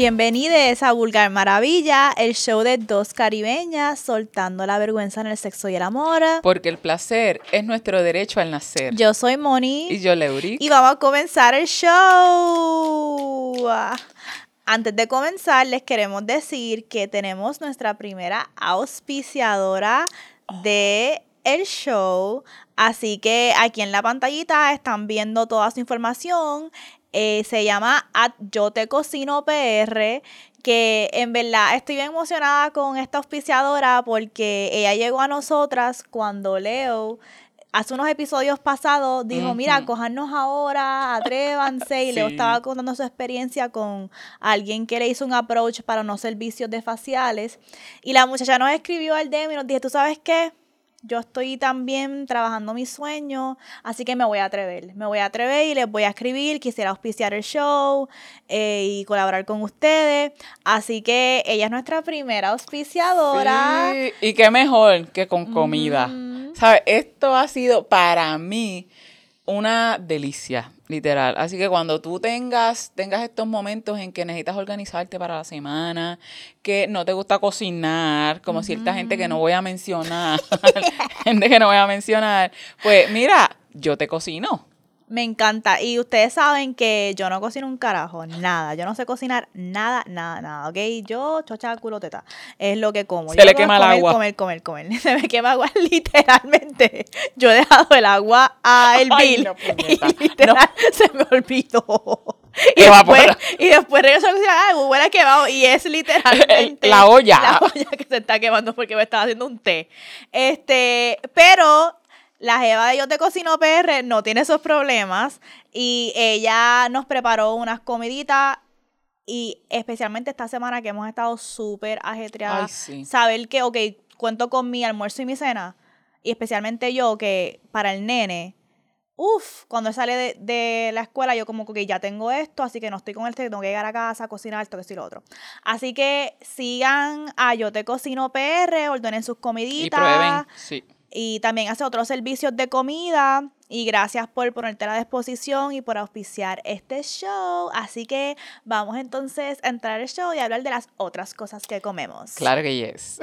Bienvenidos a Vulgar Maravilla, el show de dos caribeñas soltando la vergüenza en el sexo y el amor. Porque el placer es nuestro derecho al nacer. Yo soy Moni. Y yo, Leuri. Y vamos a comenzar el show. Antes de comenzar, les queremos decir que tenemos nuestra primera auspiciadora de el show. Así que aquí en la pantallita están viendo toda su información. Eh, se llama at Yo Te Cocino PR, que en verdad estoy bien emocionada con esta auspiciadora porque ella llegó a nosotras cuando Leo hace unos episodios pasados dijo, mira, cojannos ahora, atrévanse, y Leo estaba contando su experiencia con alguien que le hizo un approach para unos servicios de faciales, y la muchacha nos escribió al DM y nos dijo, ¿tú sabes qué? Yo estoy también trabajando mi sueño, así que me voy a atrever. Me voy a atrever y les voy a escribir. Quisiera auspiciar el show eh, y colaborar con ustedes. Así que ella es nuestra primera auspiciadora. Sí, y qué mejor que con comida. ¿Sabes? Esto ha sido para mí una delicia, literal. Así que cuando tú tengas, tengas estos momentos en que necesitas organizarte para la semana, que no te gusta cocinar, como cierta gente que no voy a mencionar, gente que no voy a mencionar, pues mira, yo te cocino. Me encanta. Y ustedes saben que yo no cocino un carajo, nada. Yo no sé cocinar nada, nada, nada, ¿ok? Yo, chocha, culo, teta. Es lo que como. Se le quema el agua. Comer, comer, comer. Se me quema agua literalmente. Yo he dejado el agua a hervir. No, y literal, se me olvidó. Y después, y después regreso a cocinar, ay, huele quemado. Y es literalmente la olla. La olla que se está quemando porque me estaba haciendo un té. Este, pero la Jeva de Yo Te Cocino PR no tiene esos problemas y ella nos preparó unas comiditas y especialmente esta semana que hemos estado súper ajetreadas. Saber que, ok, cuento con mi almuerzo y mi cena y especialmente yo que para el nene, uff, cuando sale de, la escuela yo como que ya tengo esto, así que no estoy con él, tengo que llegar a casa, cocinar esto, que sí lo otro. Así que sigan a Yo Te Cocino PR, ordenen sus comiditas. Y prueben, sí y también hace otros servicios de comida. Y gracias por ponerte a la disposición y por auspiciar este show. Así que vamos entonces a entrar al show y hablar de las otras cosas que comemos. Claro que yes.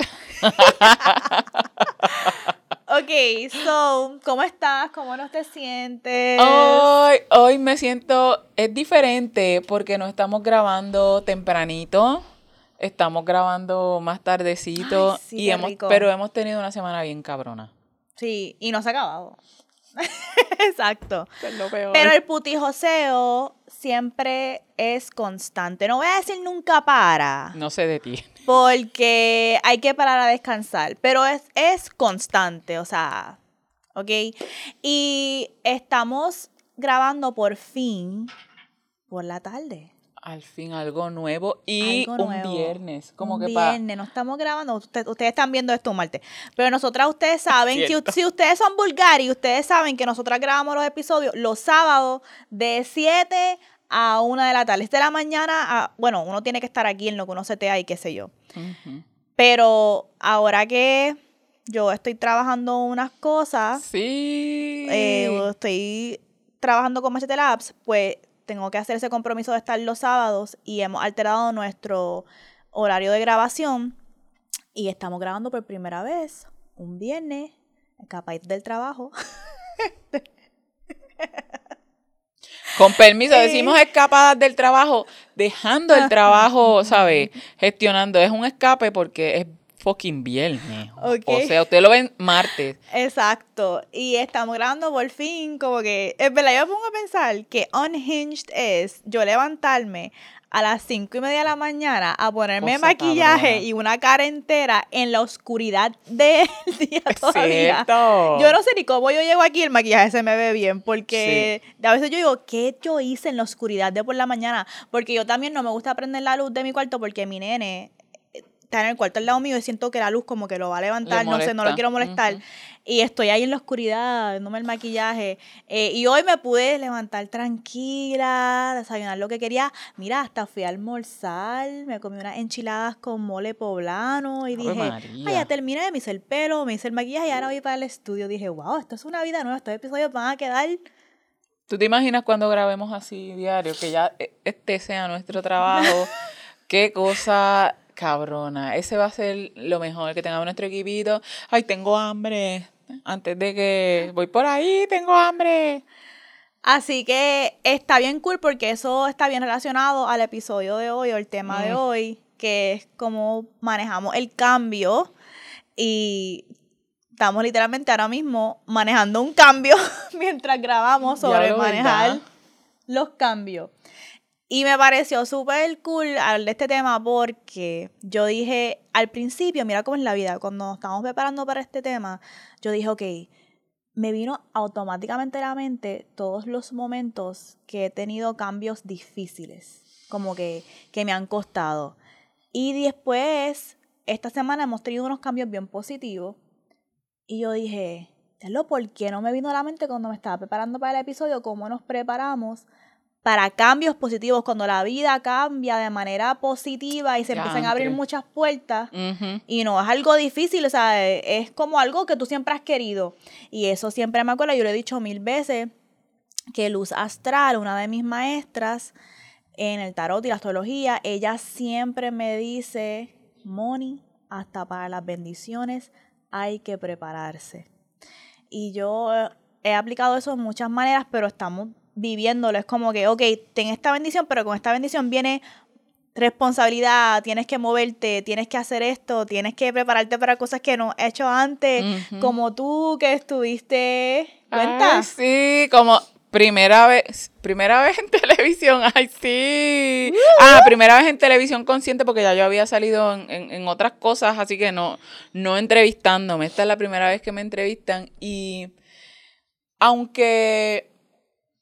ok, so, ¿cómo estás? ¿Cómo no te sientes? Hoy, hoy me siento, es diferente porque no estamos grabando tempranito. Estamos grabando más tardecito, y hemos, pero hemos tenido una semana bien cabrona. Sí, y no se ha acabado. Exacto. Pero el putijoseo siempre es constante. No voy a decir nunca para. No se detiene. Porque hay que parar a descansar. Pero es, es constante, o sea, ¿ok? Y estamos grabando por fin por la tarde al fin algo nuevo y un viernes. Como un que viernes, no estamos grabando, ustedes están viendo esto un martes. Pero nosotras, ustedes saben que si ustedes son vulgares, ustedes saben que nosotras grabamos los episodios los sábados de 7 a 1 de la tarde. Este de la mañana, bueno, uno tiene que estar aquí en lo que uno se te y qué sé yo. Pero ahora que yo estoy trabajando unas cosas, sí. Eh, estoy trabajando con Machete Labs, pues tengo que hacer ese compromiso de estar los sábados y hemos alterado nuestro horario de grabación y estamos grabando por primera vez un viernes, capaz del trabajo. Con permiso, decimos escapadas del trabajo, dejando el trabajo, ¿sabes? Gestionando. Es un escape porque es fucking viernes. O sea, usted lo ven martes. Exacto. Y estamos grabando por fin, como que, es verdad, yo me pongo a pensar que unhinged es yo levantarme a las cinco y media de la mañana a ponerme maquillaje y una cara entera en la oscuridad del día todavía. Yo no sé ni cómo yo llego aquí el maquillaje se me ve bien, porque a veces yo digo, ¿qué yo hice en la oscuridad de por la mañana? Porque yo también no me gusta prender la luz de mi cuarto porque mi nene está en el cuarto al lado mío y siento que la luz como que lo va a levantar, no sé, no lo quiero molestar. Y estoy ahí en la oscuridad, dándome el maquillaje. Eh, y hoy me pude levantar tranquila, desayunar lo que quería. Mira, hasta fui a almorzar, me comí unas enchiladas con mole poblano y dije, ay, ya terminé, me hice el pelo, me hice el maquillaje y ahora voy para el estudio. Dije, wow, esto es una vida nueva, estos episodios van a quedar... ¿Tú te imaginas cuando grabemos así diario, que ya eh, este sea nuestro trabajo? Qué cosa cabrona. Ese va a ser lo mejor, que tengamos nuestro equipito. Ay, tengo hambre. Antes de que voy por ahí, tengo hambre. Así que está bien cool porque eso está bien relacionado al episodio de hoy o el tema de mm. hoy, que es cómo manejamos el cambio. Y estamos literalmente ahora mismo manejando un cambio mientras grabamos sobre manejar los cambios. Y me pareció súper cool hablar de este tema porque yo dije al principio, mira cómo es la vida, cuando nos estábamos preparando para este tema, yo dije, ok, me vino automáticamente a la mente todos los momentos que he tenido cambios difíciles, como que, que me han costado. Y después, esta semana hemos tenido unos cambios bien positivos. Y yo dije, ¿por qué no me vino a la mente cuando me estaba preparando para el episodio cómo nos preparamos para cambios positivos, cuando la vida cambia de manera positiva y se empiezan a abrir muchas puertas y no es algo difícil, o sea, es como algo que tú siempre has querido. Y eso siempre me acuerdo, yo lo he dicho mil veces, que Luz Astral, una de mis maestras en el tarot y la astrología, ella siempre me dice, Moni, hasta para las bendiciones hay que prepararse. Y yo he aplicado eso de muchas maneras, pero estamos viviéndolo. Es como que, ok, ten esta bendición, pero con esta bendición viene responsabilidad, tienes que moverte, tienes que hacer esto, tienes que prepararte para cosas que no he hecho antes, como tú que estuviste, ¿cuenta? sí, como primera vez, primera vez en televisión, ay sí. Ah, primera vez en televisión consciente porque ya yo había salido en, en otras cosas, así que no, no entrevistándome. Esta es la primera vez que me entrevistan y aunque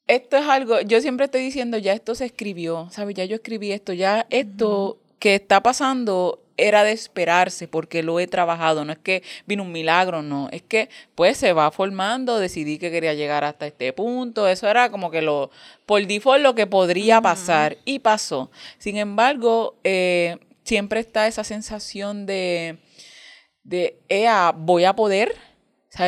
esto es algo, yo siempre estoy diciendo, ya esto se escribió, ¿sabes? Ya yo escribí esto, ya esto que está pasando era de esperarse porque lo he trabajado, no es que vino un milagro, no, es que pues se va formando, decidí que quería llegar hasta este punto, eso era como que lo, por default lo que podría pasar y pasó. Sin embargo, eh, siempre está esa sensación de, de, ea, voy a poder,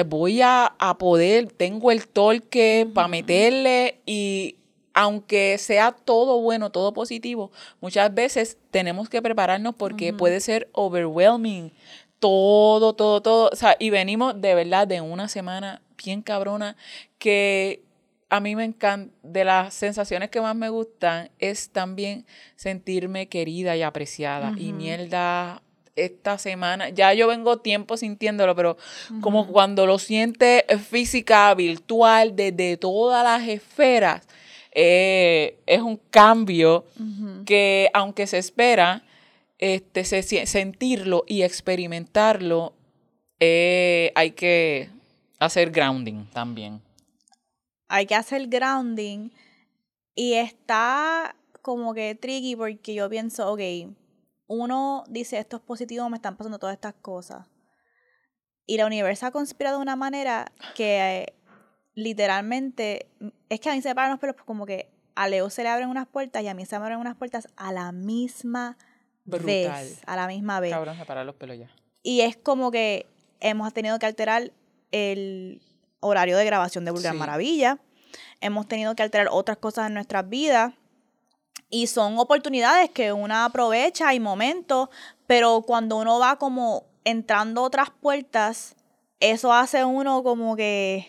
Voy a, poder, tengo el torque para meterle y aunque sea todo bueno, todo positivo, muchas veces tenemos que prepararnos porque puede ser overwhelming. Todo, todo, todo. O sea, y venimos de verdad de una semana bien cabrona que a mí me encanta, de las sensaciones que más me gustan es también sentirme querida y apreciada. Y mierda, esta semana, ya yo vengo tiempo sintiéndolo, pero como cuando lo siente física, virtual, desde todas las esferas, eh, es un cambio que aunque se espera, este, sentirlo y experimentarlo, eh, hay que hacer grounding también. Hay que hacer grounding y está como que tricky porque yo pienso, ok, uno dice esto es positivo, me están pasando todas estas cosas. Y la universo ha conspirado de una manera que eh, literalmente es que a mí se me paran los pelos como que a Leo se le abren unas puertas y a mí se me abren unas puertas a la misma vez. A la misma vez. Cabrón, se paran los pelos ya. Y es como que hemos tenido que alterar el horario de grabación de Vulgar Maravilla. Hemos tenido que alterar otras cosas en nuestras vidas y son oportunidades que uno aprovecha y momentos, pero cuando uno va como entrando otras puertas, eso hace uno como que,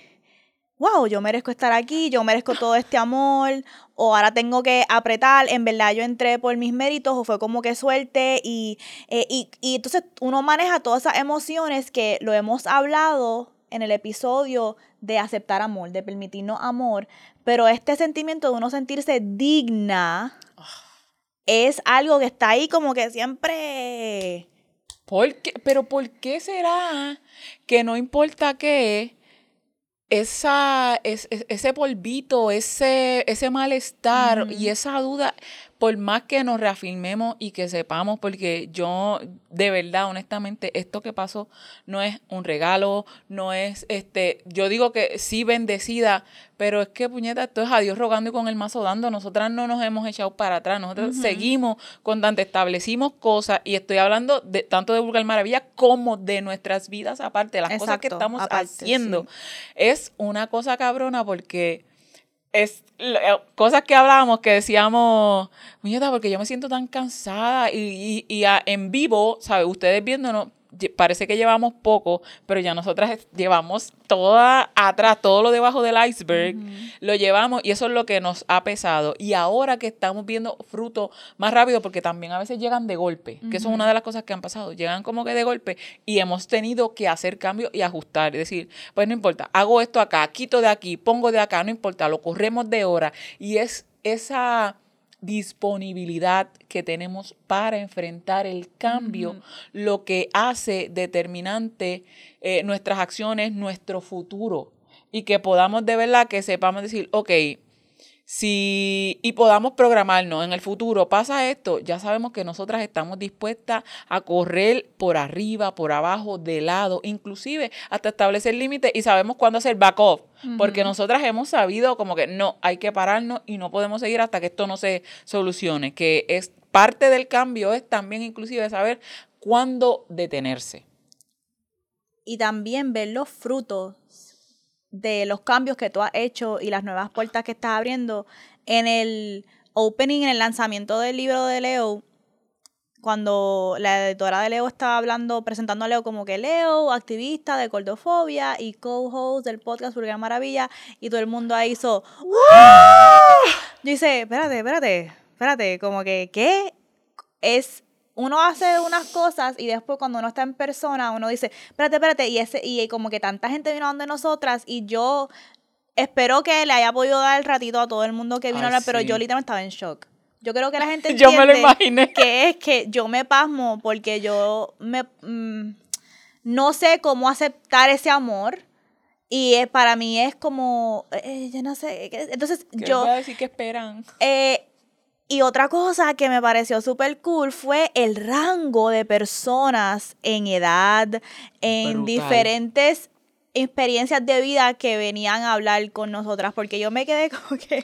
wow, yo merezco estar aquí, yo merezco todo este amor, o ahora tengo que apretar, en verdad yo entré por mis méritos, o fue como que suerte, y, eh, y, y entonces uno maneja todas esas emociones que lo hemos hablado en el episodio de aceptar amor, de permitirnos amor, pero este sentimiento de uno sentirse digna es algo que está ahí como que siempre... ¿Por Pero ¿por qué será que no importa qué, esa, ese polvito, ese, ese malestar y esa duda, por más que nos reafirmemos y que sepamos, porque yo de verdad, honestamente, esto que pasó no es un regalo, no es, este, yo digo que sí bendecida, pero es que, puñeta, esto es a Dios rogando y con el mazo dando. Nosotras no nos hemos echado para atrás, nosotros seguimos con tanto establecimos cosas y estoy hablando de tanto de Vulgar Maravilla como de nuestras vidas aparte, las cosas que estamos haciendo. Es una cosa cabrona porque es eh, cosas que hablábamos que decíamos, muñeca, porque yo me siento tan cansada y, y, y en vivo, ¿sabes? Ustedes viéndonos, parece que llevamos poco, pero ya nosotras llevamos toda atrás, todo lo debajo del iceberg, lo llevamos y eso es lo que nos ha pesado. Y ahora que estamos viendo frutos más rápido, porque también a veces llegan de golpe, que eso es una de las cosas que han pasado, llegan como que de golpe y hemos tenido que hacer cambios y ajustar, es decir, pues no importa, hago esto acá, quito de aquí, pongo de acá, no importa, lo corremos de hora. Y es esa disponibilidad que tenemos para enfrentar el cambio, lo que hace determinante eh, nuestras acciones, nuestro futuro. Y que podamos de verdad que sepamos decir, ok, si y podamos programarnos en el futuro, pasa esto, ya sabemos que nosotras estamos dispuestas a correr por arriba, por abajo, de lado, inclusive hasta establecer límites y sabemos cuándo hacer back off, porque nosotras hemos sabido como que no, hay que pararnos y no podemos seguir hasta que esto no se solucione, que es parte del cambio es también inclusive saber cuándo detenerse. Y también ver los frutos de los cambios que tú has hecho y las nuevas puertas que estás abriendo. En el opening, en el lanzamiento del libro de Leo, cuando la editora de Leo estaba hablando, presentando a Leo como que Leo, activista de cordofobia y co-host del podcast Burger Maravilla, y todo el mundo ahí hizo Yo dice, espérate, espérate, espérate, como que, ¿qué? Es uno hace unas cosas y después cuando uno está en persona, uno dice, espérate, espérate, y, ese, y como que tanta gente vino donde nosotras y yo espero que le haya podido dar el ratito a todo el mundo que vino a hablar, pero yo literalmente estaba en shock. Yo creo que la gente entiende yo me lo imaginé. que es que yo me pasmo porque yo me mm, no sé cómo aceptar ese amor. Y para mí es como, eh, yo no sé, entonces ¿Qué yo... a decir que esperan? Eh, y otra cosa que me pareció súper cool fue el rango de personas en edad, en diferentes experiencias de vida que venían a hablar con nosotras, porque yo me quedé como que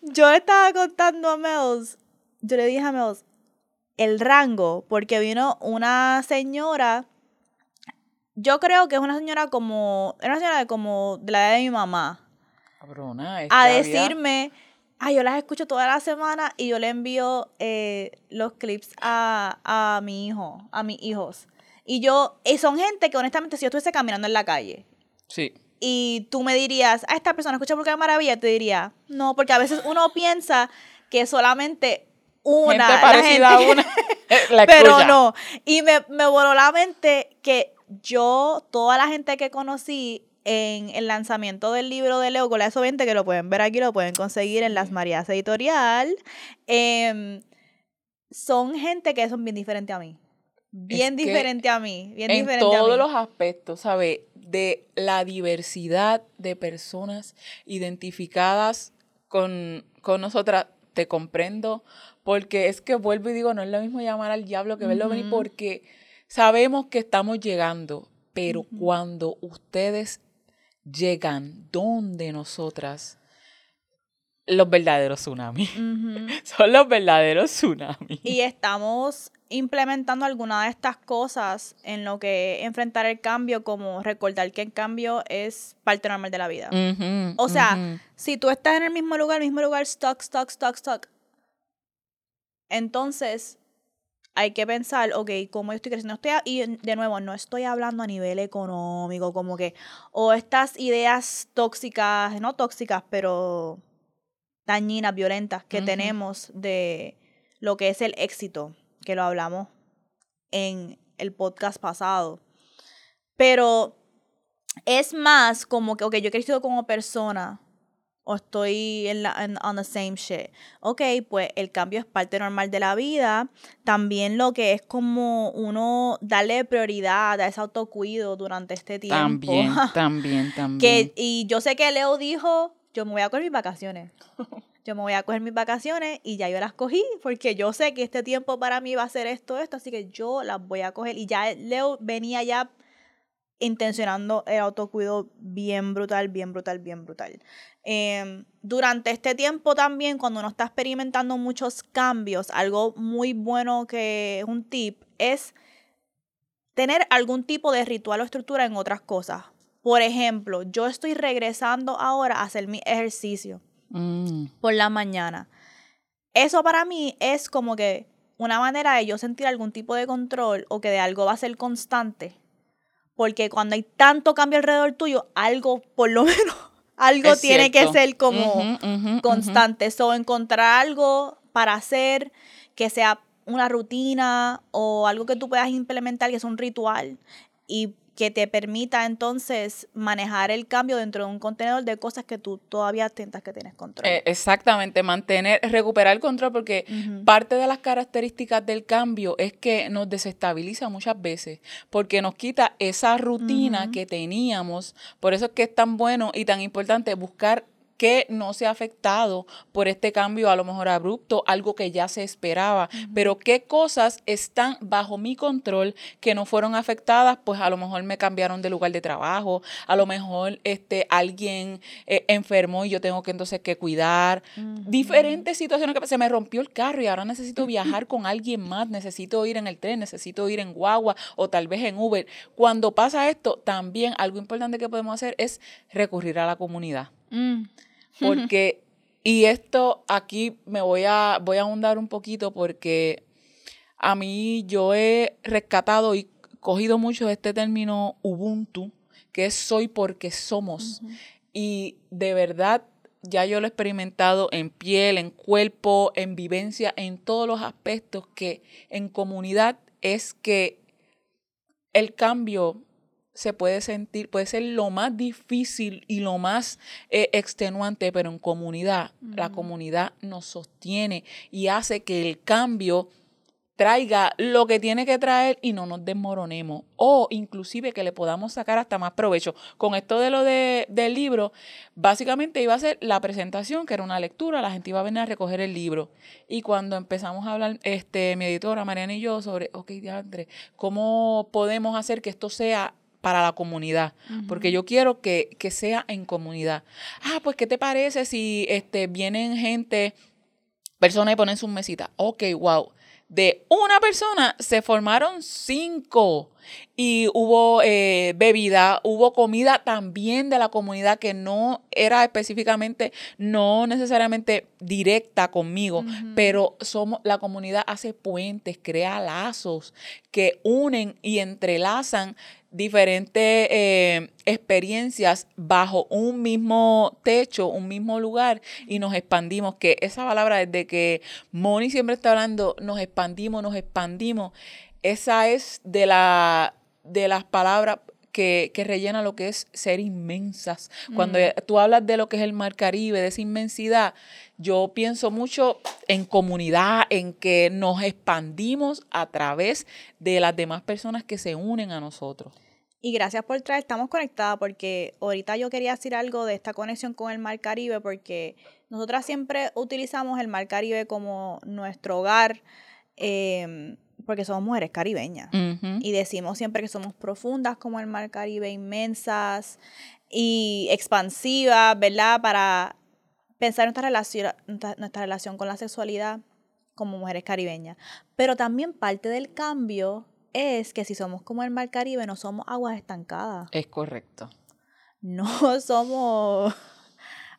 yo estaba contando a Mels, yo le dije a Mels el rango, porque vino una señora, yo creo que es una señora como, era una señora de como de la edad de mi mamá, a decirme ay, yo las escucho toda la semana y yo le envío eh, los clips a, a, mi hijo, a mis hijos. Y yo, y son gente que honestamente si yo estuviese caminando en la calle. Sí. Y tú me dirías, a ah, esta persona escucha porque maravilla, te diría, no, porque a veces uno piensa que solamente una. Gente parecida a una. pero no. Y me, me voló la mente que yo, toda la gente que conocí, en el lanzamiento del libro de Leo Cola 20, que lo pueden ver aquí, lo pueden conseguir en Las Marías Editorial. Em, son gente que son bien diferente a mí. Bien diferente a mí. Bien en diferente todos los aspectos, ¿sabes? De la diversidad de personas identificadas con, con nosotras, te comprendo, porque es que vuelvo y digo, no es lo mismo llamar al diablo que verlo venir, porque sabemos que estamos llegando, pero cuando ustedes llegan donde nosotras los verdaderos tsunamis. Son los verdaderos tsunamis. Y estamos implementando algunas de estas cosas en lo que enfrentar el cambio, como recordar que el cambio es parte normal de la vida. o sea, si tú estás en el mismo lugar, el mismo lugar, stock, stock, stock, stock, entonces hay que pensar, ok, ¿cómo yo estoy creciendo? Estoy, y de nuevo, no estoy hablando a nivel económico, como que, o estas ideas tóxicas, no tóxicas, pero dañinas, violentas que tenemos de lo que es el éxito, que lo hablamos en el podcast pasado. Pero es más como que, ok, yo he crecido como persona, o estoy en la en, on the same shit. Ok, pues el cambio es parte normal de la vida. También lo que es como uno darle prioridad a ese autocuido durante este tiempo. También, también, también. Que, y yo sé que Leo dijo, yo me voy a coger mis vacaciones. Yo me voy a coger mis vacaciones y ya yo las cogí porque yo sé que este tiempo para mí va a ser esto, esto, así que yo las voy a coger. Y ya Leo venía ya intencionando el autocuido bien brutal, bien brutal, bien brutal. Em, durante este tiempo también, cuando uno está experimentando muchos cambios, algo muy bueno que es un tip es tener algún tipo de ritual o estructura en otras cosas. Por ejemplo, yo estoy regresando ahora a hacer mi ejercicio. Mm. por la mañana. Eso para mí es como que una manera de yo sentir algún tipo de control o que de algo va a ser constante. Porque cuando hay tanto cambio alrededor tuyo, algo, por lo menos, algo Es tiene que ser como constante. So, encontrar algo para hacer que sea una rutina o algo que tú puedas implementar que es un ritual y que te permita entonces manejar el cambio dentro de un contenedor de cosas que tú todavía sientas que tienes control. Eh, exactamente, mantener, recuperar el control, porque parte de las características del cambio es que nos desestabiliza muchas veces, porque nos quita esa rutina que teníamos. Por eso es que es tan bueno y tan importante buscar que no sea afectado por este cambio a lo mejor abrupto, algo que ya se esperaba, pero qué cosas están bajo mi control que no fueron afectadas, pues a lo mejor me cambiaron de lugar de trabajo, a lo mejor este alguien eh, enfermó y yo tengo que entonces que cuidar, diferentes situaciones que se me rompió el carro y ahora necesito viajar con alguien más, necesito ir en el tren, necesito ir en guagua o tal vez en Uber. Cuando pasa esto, también algo importante que podemos hacer es recurrir a la comunidad. Mm. Porque, y esto aquí me voy a, voy a ahondar un poquito porque a mí yo he rescatado y cogido mucho este término Ubuntu, que es soy porque somos. Y de verdad, ya yo lo he experimentado en piel, en cuerpo, en vivencia, en todos los aspectos que en comunidad es que el cambio se puede sentir, puede ser lo más difícil y lo más eh, extenuante, pero en comunidad, la comunidad nos sostiene y hace que el cambio traiga lo que tiene que traer y no nos desmoronemos o inclusive que le podamos sacar hasta más provecho. Con esto de lo de, del libro, básicamente iba a ser la presentación, que era una lectura, la gente iba a venir a recoger el libro. Y cuando empezamos a hablar, este, mi editora, Mariana y yo, sobre, ok, diantre, ¿cómo podemos hacer que esto sea para la comunidad, porque yo quiero que, que sea en comunidad. Ah, pues, ¿qué te parece si este, vienen gente, personas y ponen sus mesitas? Ok, wow. De una persona se formaron cinco y hubo eh, bebida, hubo comida también de la comunidad que no era específicamente, no necesariamente directa conmigo, pero somos, la comunidad hace puentes, crea lazos que unen y entrelazan diferentes eh, experiencias bajo un mismo techo, un mismo lugar y nos expandimos, que esa palabra desde que Moni siempre está hablando, nos expandimos, nos expandimos, esa es de, la, de las palabras que, que rellena lo que es ser inmensas. Cuando tú hablas de lo que es el Mar Caribe, de esa inmensidad, yo pienso mucho en comunidad, en que nos expandimos a través de las demás personas que se unen a nosotros. Y gracias por traer, estamos conectadas porque ahorita yo quería decir algo de esta conexión con el Mar Caribe porque nosotras siempre utilizamos el Mar Caribe como nuestro hogar eh, porque somos mujeres caribeñas. Y decimos siempre que somos profundas como el Mar Caribe, inmensas y expansivas, ¿verdad? Para pensar en nuestra relación, nuestra, nuestra relación con la sexualidad como mujeres caribeñas. Pero también parte del cambio es que si somos como el Mar Caribe, no somos aguas estancadas. Es correcto. No somos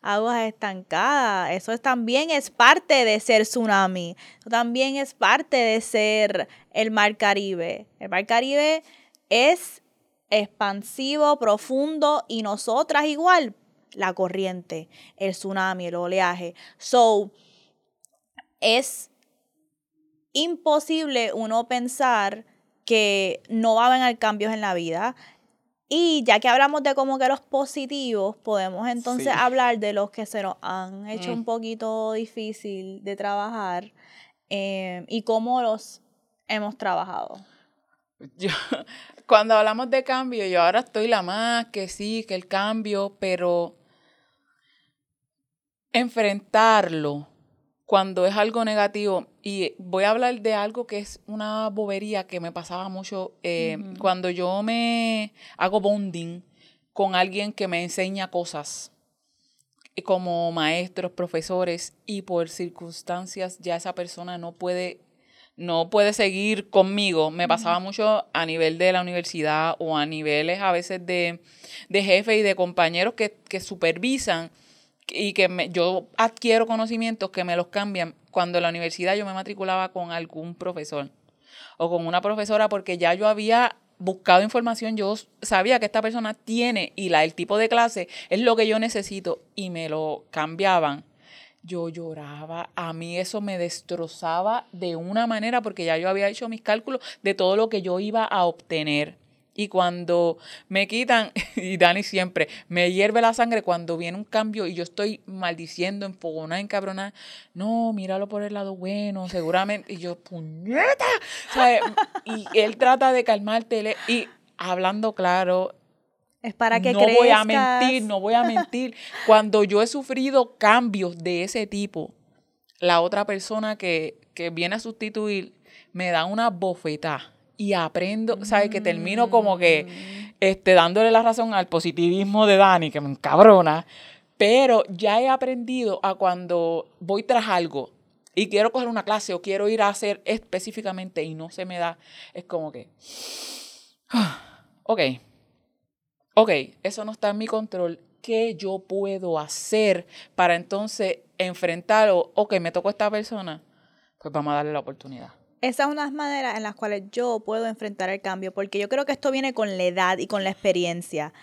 aguas estancadas. Eso es, también es parte de ser tsunami. Eso también es parte de ser el Mar Caribe. El Mar Caribe es expansivo, profundo y nosotras igual. La corriente, el tsunami, el oleaje. So, es imposible uno pensar que no va a haber cambios en la vida. Y ya que hablamos de como que los positivos, podemos entonces Sí. hablar de los que se nos han hecho Mm. un poquito difícil de trabajar eh, y cómo los hemos trabajado. Yo, cuando hablamos de cambio, yo ahora estoy la más que sí, que el cambio, pero enfrentarlo cuando es algo negativo, y voy a hablar de algo que es una bobería que me pasaba mucho eh, cuando yo me hago bonding con alguien que me enseña cosas eh, como maestros, profesores, y por circunstancias ya esa persona no puede no puede seguir conmigo. Me pasaba mucho a nivel de la universidad o a niveles a veces de, de jefe y de compañeros que, que supervisan y que me, yo adquiero conocimientos que me los cambian cuando en la universidad yo me matriculaba con algún profesor o con una profesora porque ya yo había buscado información, yo sabía que esta persona tiene y la, el tipo de clase es lo que yo necesito y me lo cambiaban. Yo lloraba, a mí eso me destrozaba de una manera porque ya yo había hecho mis cálculos de todo lo que yo iba a obtener. Y cuando me quitan, y Dani siempre, me hierve la sangre cuando viene un cambio y yo estoy maldiciendo, enfogonada, encabronada. No, míralo por el lado bueno, seguramente. Y yo, puñeta. Y él trata de calmarte. Y hablando claro, es para que no voy a mentir, no voy a mentir. Cuando yo he sufrido cambios de ese tipo, la otra persona que, que viene a sustituir me da una bofetada y aprendo, ¿sabes? Que termino como que mm. este, dándole la razón al positivismo de Dani, que me encabrona, pero ya he aprendido a cuando voy tras algo y quiero coger una clase o quiero ir a hacer específicamente y no se me da, es como que, ok, ok, eso no está en mi control, ¿qué yo puedo hacer para entonces enfrentar o, ok, me tocó esta persona? Pues vamos a darle la oportunidad. Esa es una de las maneras en las cuales yo puedo enfrentar el cambio, porque yo creo que esto viene con la edad y con la experiencia.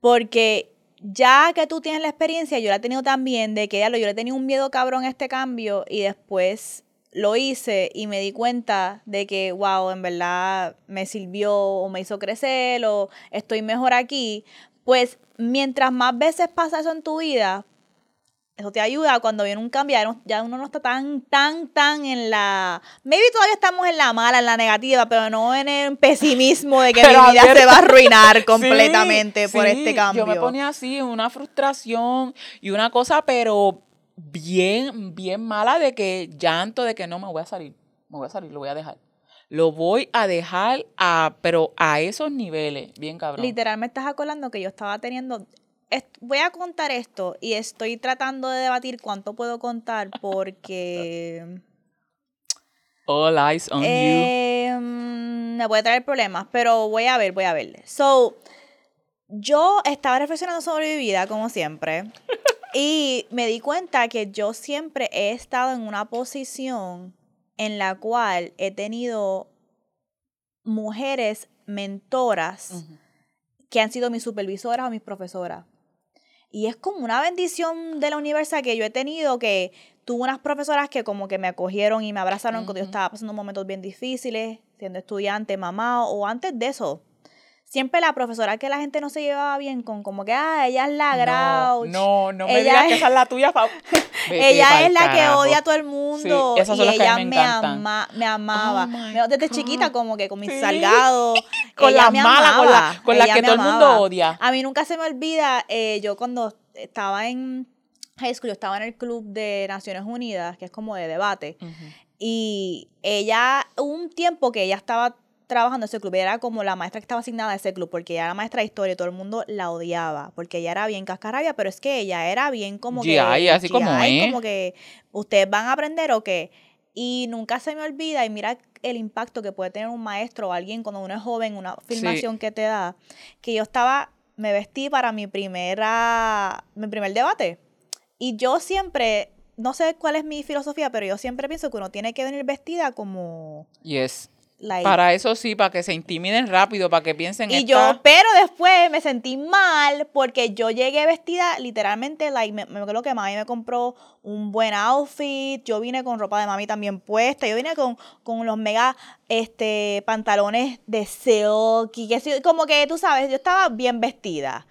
Porque ya que tú tienes la experiencia, yo la he tenido también, de que ya lo, yo le tenía un miedo cabrón a este cambio y después lo hice y me di cuenta de que, wow, en verdad me sirvió o me hizo crecer o estoy mejor aquí. Pues mientras más veces pasa eso en tu vida, eso te ayuda cuando viene un cambio, ya uno no está tan, tan, tan en la... Maybe todavía estamos en la mala, en la negativa, pero no en el pesimismo de que mi vida se va a arruinar completamente por este cambio. Yo me ponía así, una frustración y una cosa, pero bien, bien mala de que llanto de que no me voy a salir, me voy a salir, lo voy a dejar. Lo voy a dejar a, pero a esos niveles, bien cabrón. Literalmente estás acordando que yo estaba teniendo voy a contar esto y estoy tratando de debatir cuánto puedo contar porque... All eyes on you. Em, me puede traer problemas, pero voy a ver, voy a ver. So, yo estaba reflexionando sobre mi vida, como siempre, y me di cuenta que yo siempre he estado en una posición en la cual he tenido mujeres mentoras que han sido mis supervisoras o mis profesoras. Y es como una bendición de la universidad que yo he tenido que tuve unas profesoras que como que me acogieron y me abrazaron cuando yo estaba pasando momentos bien difíciles, siendo estudiante, mamá o antes de eso siempre la profesora que la gente no se llevaba bien con, como que, ah, ella es la Grouch. No, no, me digas que esa es la tuya. ella es la que odia a todo el mundo. y ella me, me, amaba. Oh Desde chiquita, como que con mis salgados. con la mala, con la, con la que todo el mundo odia. A mí nunca se me olvida, eh, yo cuando estaba en high school, yo estaba en el club de Naciones Unidas, que es como de debate. Y ella, un tiempo que ella estaba trabajando en ese club. era como la maestra que estaba asignada a ese club, porque ella era maestra de historia y todo el mundo la odiaba, porque ella era bien cascarrabia, pero es que ella era bien como que... así como. Como que ustedes van a aprender o qué. Y nunca se me olvida, y mira el impacto que puede tener un maestro o alguien cuando uno es joven, una filmación que te da, que yo estaba, me vestí para mi primera, mi primer debate. Y yo siempre, no sé cuál es mi filosofía, pero yo siempre pienso que uno tiene que venir vestida como... Yes para eso sí, para que se intimiden rápido, para que piensen. Y yo, pero después me sentí mal porque yo llegué vestida literalmente, like, me, me acuerdo que mami me compró un buen outfit, yo vine con ropa de mami también puesta, yo vine con, con los mega este, pantalones de silk y que como que tú sabes, yo estaba bien vestida.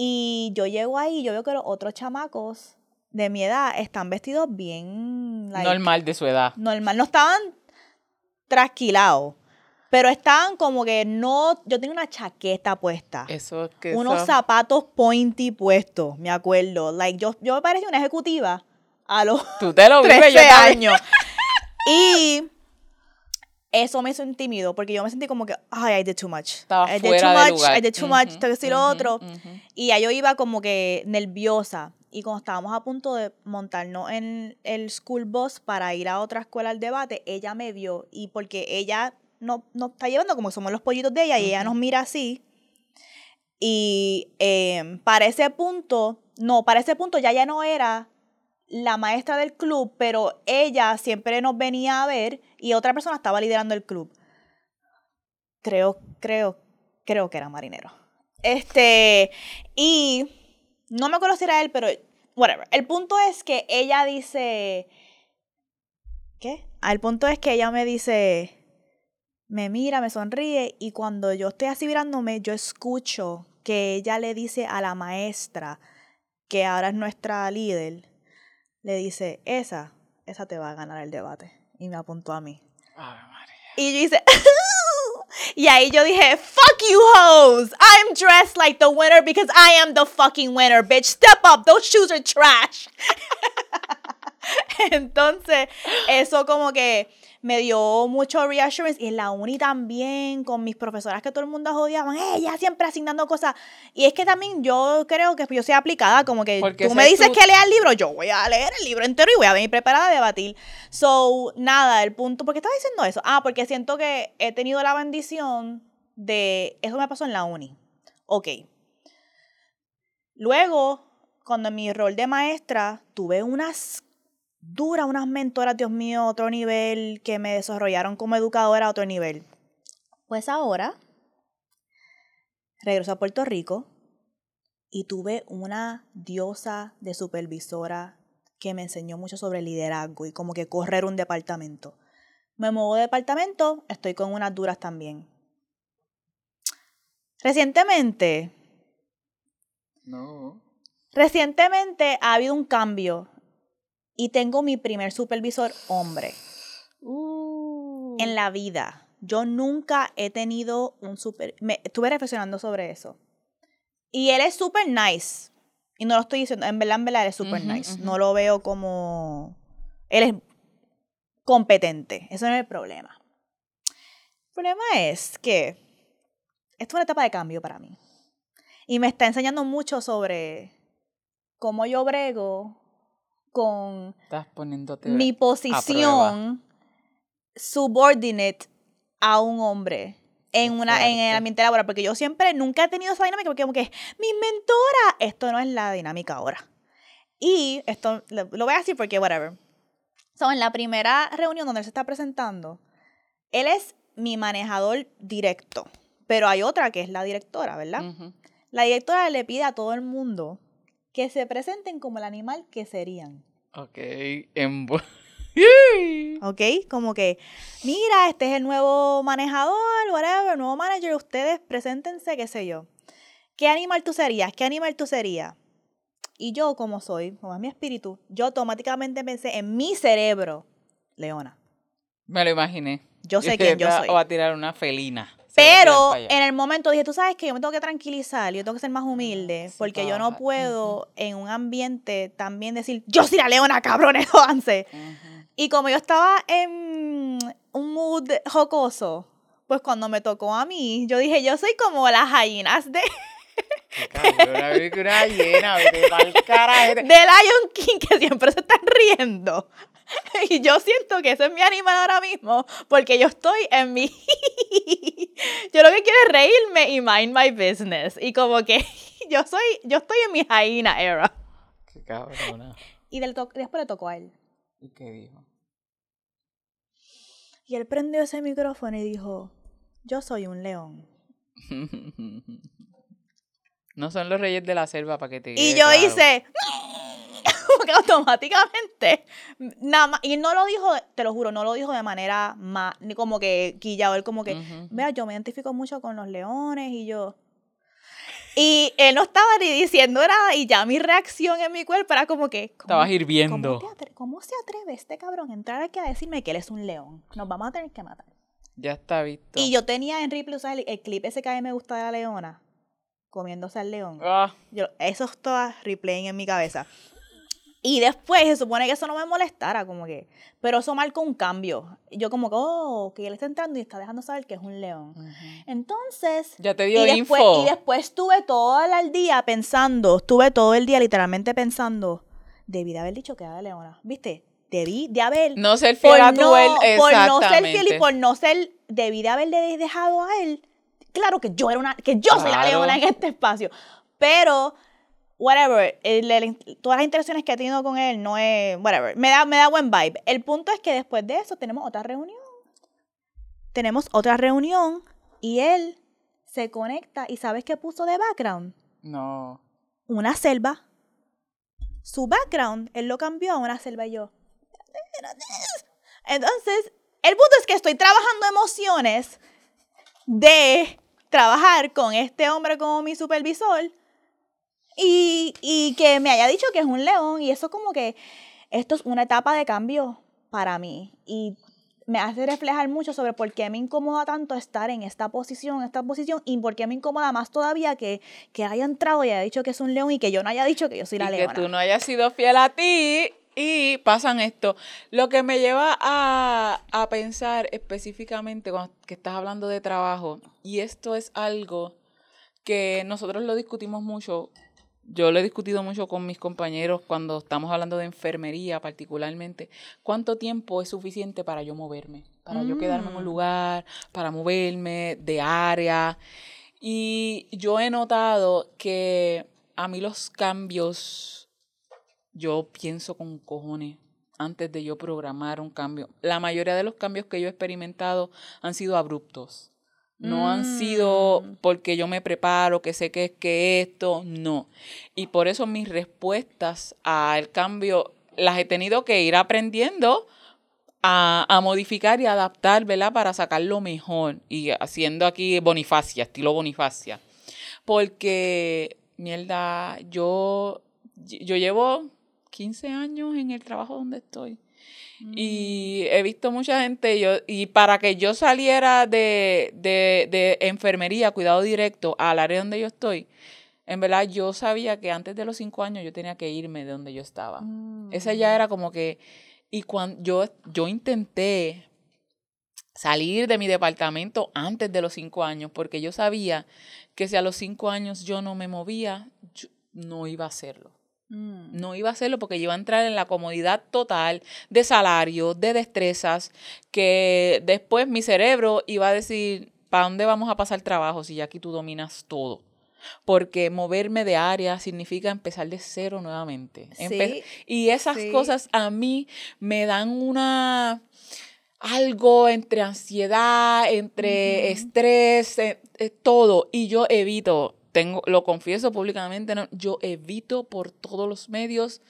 Y yo llego ahí y yo veo que los otros chamacos de mi edad están vestidos bien... normal de su edad. Normal, no estaban trasquilado. Pero estaban como que no. Yo tenía una chaqueta puesta. Eso que. Unos zapatos pointy puestos, me acuerdo. Like, yo, yo me parecía una ejecutiva a los Tú te lo 13 años. y eso me hizo intimido porque yo me sentí como que, ay, I did too much. Estaba I did too much, I did too much, tengo que decir lo otro. Y ya yo iba como que nerviosa y cuando estábamos a punto de montarnos en el school bus para ir a otra escuela al debate, ella me vio y porque ella nos no está llevando como somos los pollitos de ella y ella nos mira así. Y em, para ese punto no, para ese punto ya ya no era la maestra del club, pero ella siempre nos venía a ver y otra persona estaba liderando el club. Creo, creo, creo que era marinero. Este, y no me acuerdo si era él, pero whatever. El punto es que ella dice, ¿qué? Ah, el punto es que ella me dice, me mira, me sonríe y cuando yo estoy así mirándome, yo escucho que ella le dice a la maestra, que ahora es nuestra líder, le dice, esa, esa te va a ganar el debate. Y me apuntó a mí. Y yo hice, y ahí yo dije, fuck you hoes, I'm dressed like the winner because I am the fucking winner, bitch. Step up, those shoes are trash. Entonces, eso como que me dio mucho reassurance. Y en la uni también, con mis profesoras que todo el mundo odiaban, ella siempre asignando cosas. Y es que también yo creo que yo soy aplicada, como que tú me dices que lea el libro, yo voy a leer el libro entero y voy a venir preparada a debatir. So, nada, el punto, ¿por qué estaba diciendo eso? Ah, porque siento que he tenido la bendición de, eso me pasó en la uni. Ok. Luego, cuando en mi rol de maestra tuve unas dura, unas mentoras, Dios mío, otro nivel, que me desarrollaron como educadora a otro nivel. Pues ahora regreso a Puerto Rico y tuve una diosa de supervisora que me enseñó mucho sobre liderazgo y como que correr un departamento. Me muevo de departamento, estoy con unas duras también. Recientemente. No. Recientemente ha habido un cambio y tengo mi primer supervisor hombre. Uh. En la vida. Yo nunca he tenido un super... Me, estuve reflexionando sobre eso. Y él es super nice. Y no lo estoy diciendo, en verdad, en verdad, él es super nice. No lo veo como... Él es competente. Eso no es el problema. El problema es que esto es una etapa de cambio para mí. Y me está enseñando mucho sobre cómo yo brego con mi posición subordinate a un hombre en una en el ambiente laboral porque yo siempre nunca he tenido esa dinámica porque como que mi mentora esto no es la dinámica ahora y esto lo, voy a decir porque whatever. So, en la primera reunión donde él se está presentando él es mi manejador directo pero hay otra que es la directora verdad la directora le pide a todo el mundo que se presenten como el animal que serían. Ok, en... ok, como que, mira, este es el nuevo manejador, whatever, el nuevo manager, ustedes preséntense, qué sé yo. ¿Qué animal tú serías? ¿Qué animal tú serías? Y yo, como soy, como es mi espíritu, yo automáticamente pensé en mi cerebro, Leona. Me lo imaginé. Yo sé quién yo soy. O a tirar una felina. Pero en el momento dije, tú sabes que yo me tengo que tranquilizar, yo tengo que ser más humilde, porque yo no puedo en un ambiente también decir, yo soy la leona, cabrones, jódanse. Y como yo estaba en un mood jocoso, pues cuando me tocó a mí, yo dije, yo soy como las gallinas de... Cabrona, una llena, vete pa'l carajo. De Lion King que siempre se están riendo. Y yo siento que ese es mi animal ahora mismo, porque yo estoy en mi... yo lo que quiero es reírme y mind my business. Y como que yo soy, yo estoy en mi jaina era. Qué cabrona. Y del después le tocó a él. ¿Y qué dijo? Y él prendió ese micrófono y dijo, yo soy un león. no son los reyes de la selva para que te... Y yo hice como que automáticamente, nada más, y no lo dijo, te lo juro, no lo dijo de manera más, ni como que quillado, él como que, vea, yo me identifico mucho con los leones y yo... Y él no estaba ni diciendo nada y ya mi reacción en mi cuerpo era como que... Estabas hirviendo. ¿cómo, ¿Cómo se atreve este cabrón a entrar aquí a decirme que él es un león? Nos vamos a tener que matar. Ya está visto. Y yo tenía en Ripley, o el, clip ese que a mí me gusta de la leona, comiéndose al león. Ah. Yo, eso está replaying en mi cabeza. Y después se supone que eso no me molestara, como que. Pero eso marcó un cambio. Yo, como que, oh, que él está entrando y está dejando saber que es un león. Entonces. Ya te dio y info. Después, y después estuve todo el día pensando, estuve todo el día literalmente pensando, debí de haber dicho que era de leona. ¿Viste? Debí de haber. No ser fiel a tu él, Por no ser fiel y por no ser. Debí de haberle dejado a él. Claro que yo era una. Que yo soy la leona en este espacio. Pero whatever, todas las interacciones que he tenido con él no es, whatever, me da, me da buen vibe. El punto es que después de eso tenemos otra reunión. Tenemos otra reunión y él se conecta y ¿sabes qué puso de background? No. Una selva. Su background, él lo cambió a una selva y yo. Entonces, el punto es que estoy trabajando emociones de trabajar con este hombre como mi supervisor y, y que me haya dicho que es un león y eso como que esto es una etapa de cambio para mí y me hace reflejar mucho sobre por qué me incomoda tanto estar en esta posición, esta posición, y por qué me incomoda más todavía que, que haya entrado y haya dicho que es un león y que yo no haya dicho que yo soy la leona. Que tú no hayas sido fiel a ti y pasan esto. Lo que me lleva a, a pensar específicamente cuando que estás hablando de trabajo, y esto es algo que nosotros lo discutimos mucho yo lo he discutido mucho con mis compañeros cuando estamos hablando de enfermería particularmente. ¿Cuánto tiempo es suficiente para yo moverme? Para yo quedarme en un mm. lugar, para moverme de área. Y yo he notado que a mí los cambios, yo pienso con cojones antes de yo programar un cambio. La mayoría de los cambios que yo he experimentado han sido abruptos. No han sido mm. porque yo me preparo, que sé que es que esto, no. Y por eso mis respuestas al cambio las he tenido que ir aprendiendo a, a, modificar y adaptar, ¿verdad? Para sacar lo mejor. Y haciendo aquí Bonifacia, estilo Bonifacia. Porque, mierda, yo, yo llevo 15 años en el trabajo donde estoy. Y he visto mucha gente, yo, y para que yo saliera de, de, de enfermería, cuidado directo, al área donde yo estoy, en verdad yo sabía que antes de los cinco años yo tenía que irme de donde yo estaba. Esa ya mm. era como que, y cuando yo, yo intenté salir de mi departamento antes de los cinco años, porque yo sabía que si a los cinco años yo no me movía, no iba a hacerlo. Mm. No iba a hacerlo porque iba a entrar en la comodidad total de salario, de destrezas, que después mi cerebro iba a decir, ¿para dónde vamos a pasar trabajo si ya aquí tú dominas todo? Porque moverme de área significa empezar de cero nuevamente. y esas cosas a mí me dan una algo entre ansiedad, entre estrés, eh, eh, todo. Y yo evito tengo, lo confieso públicamente, no, yo evito por todos los medios,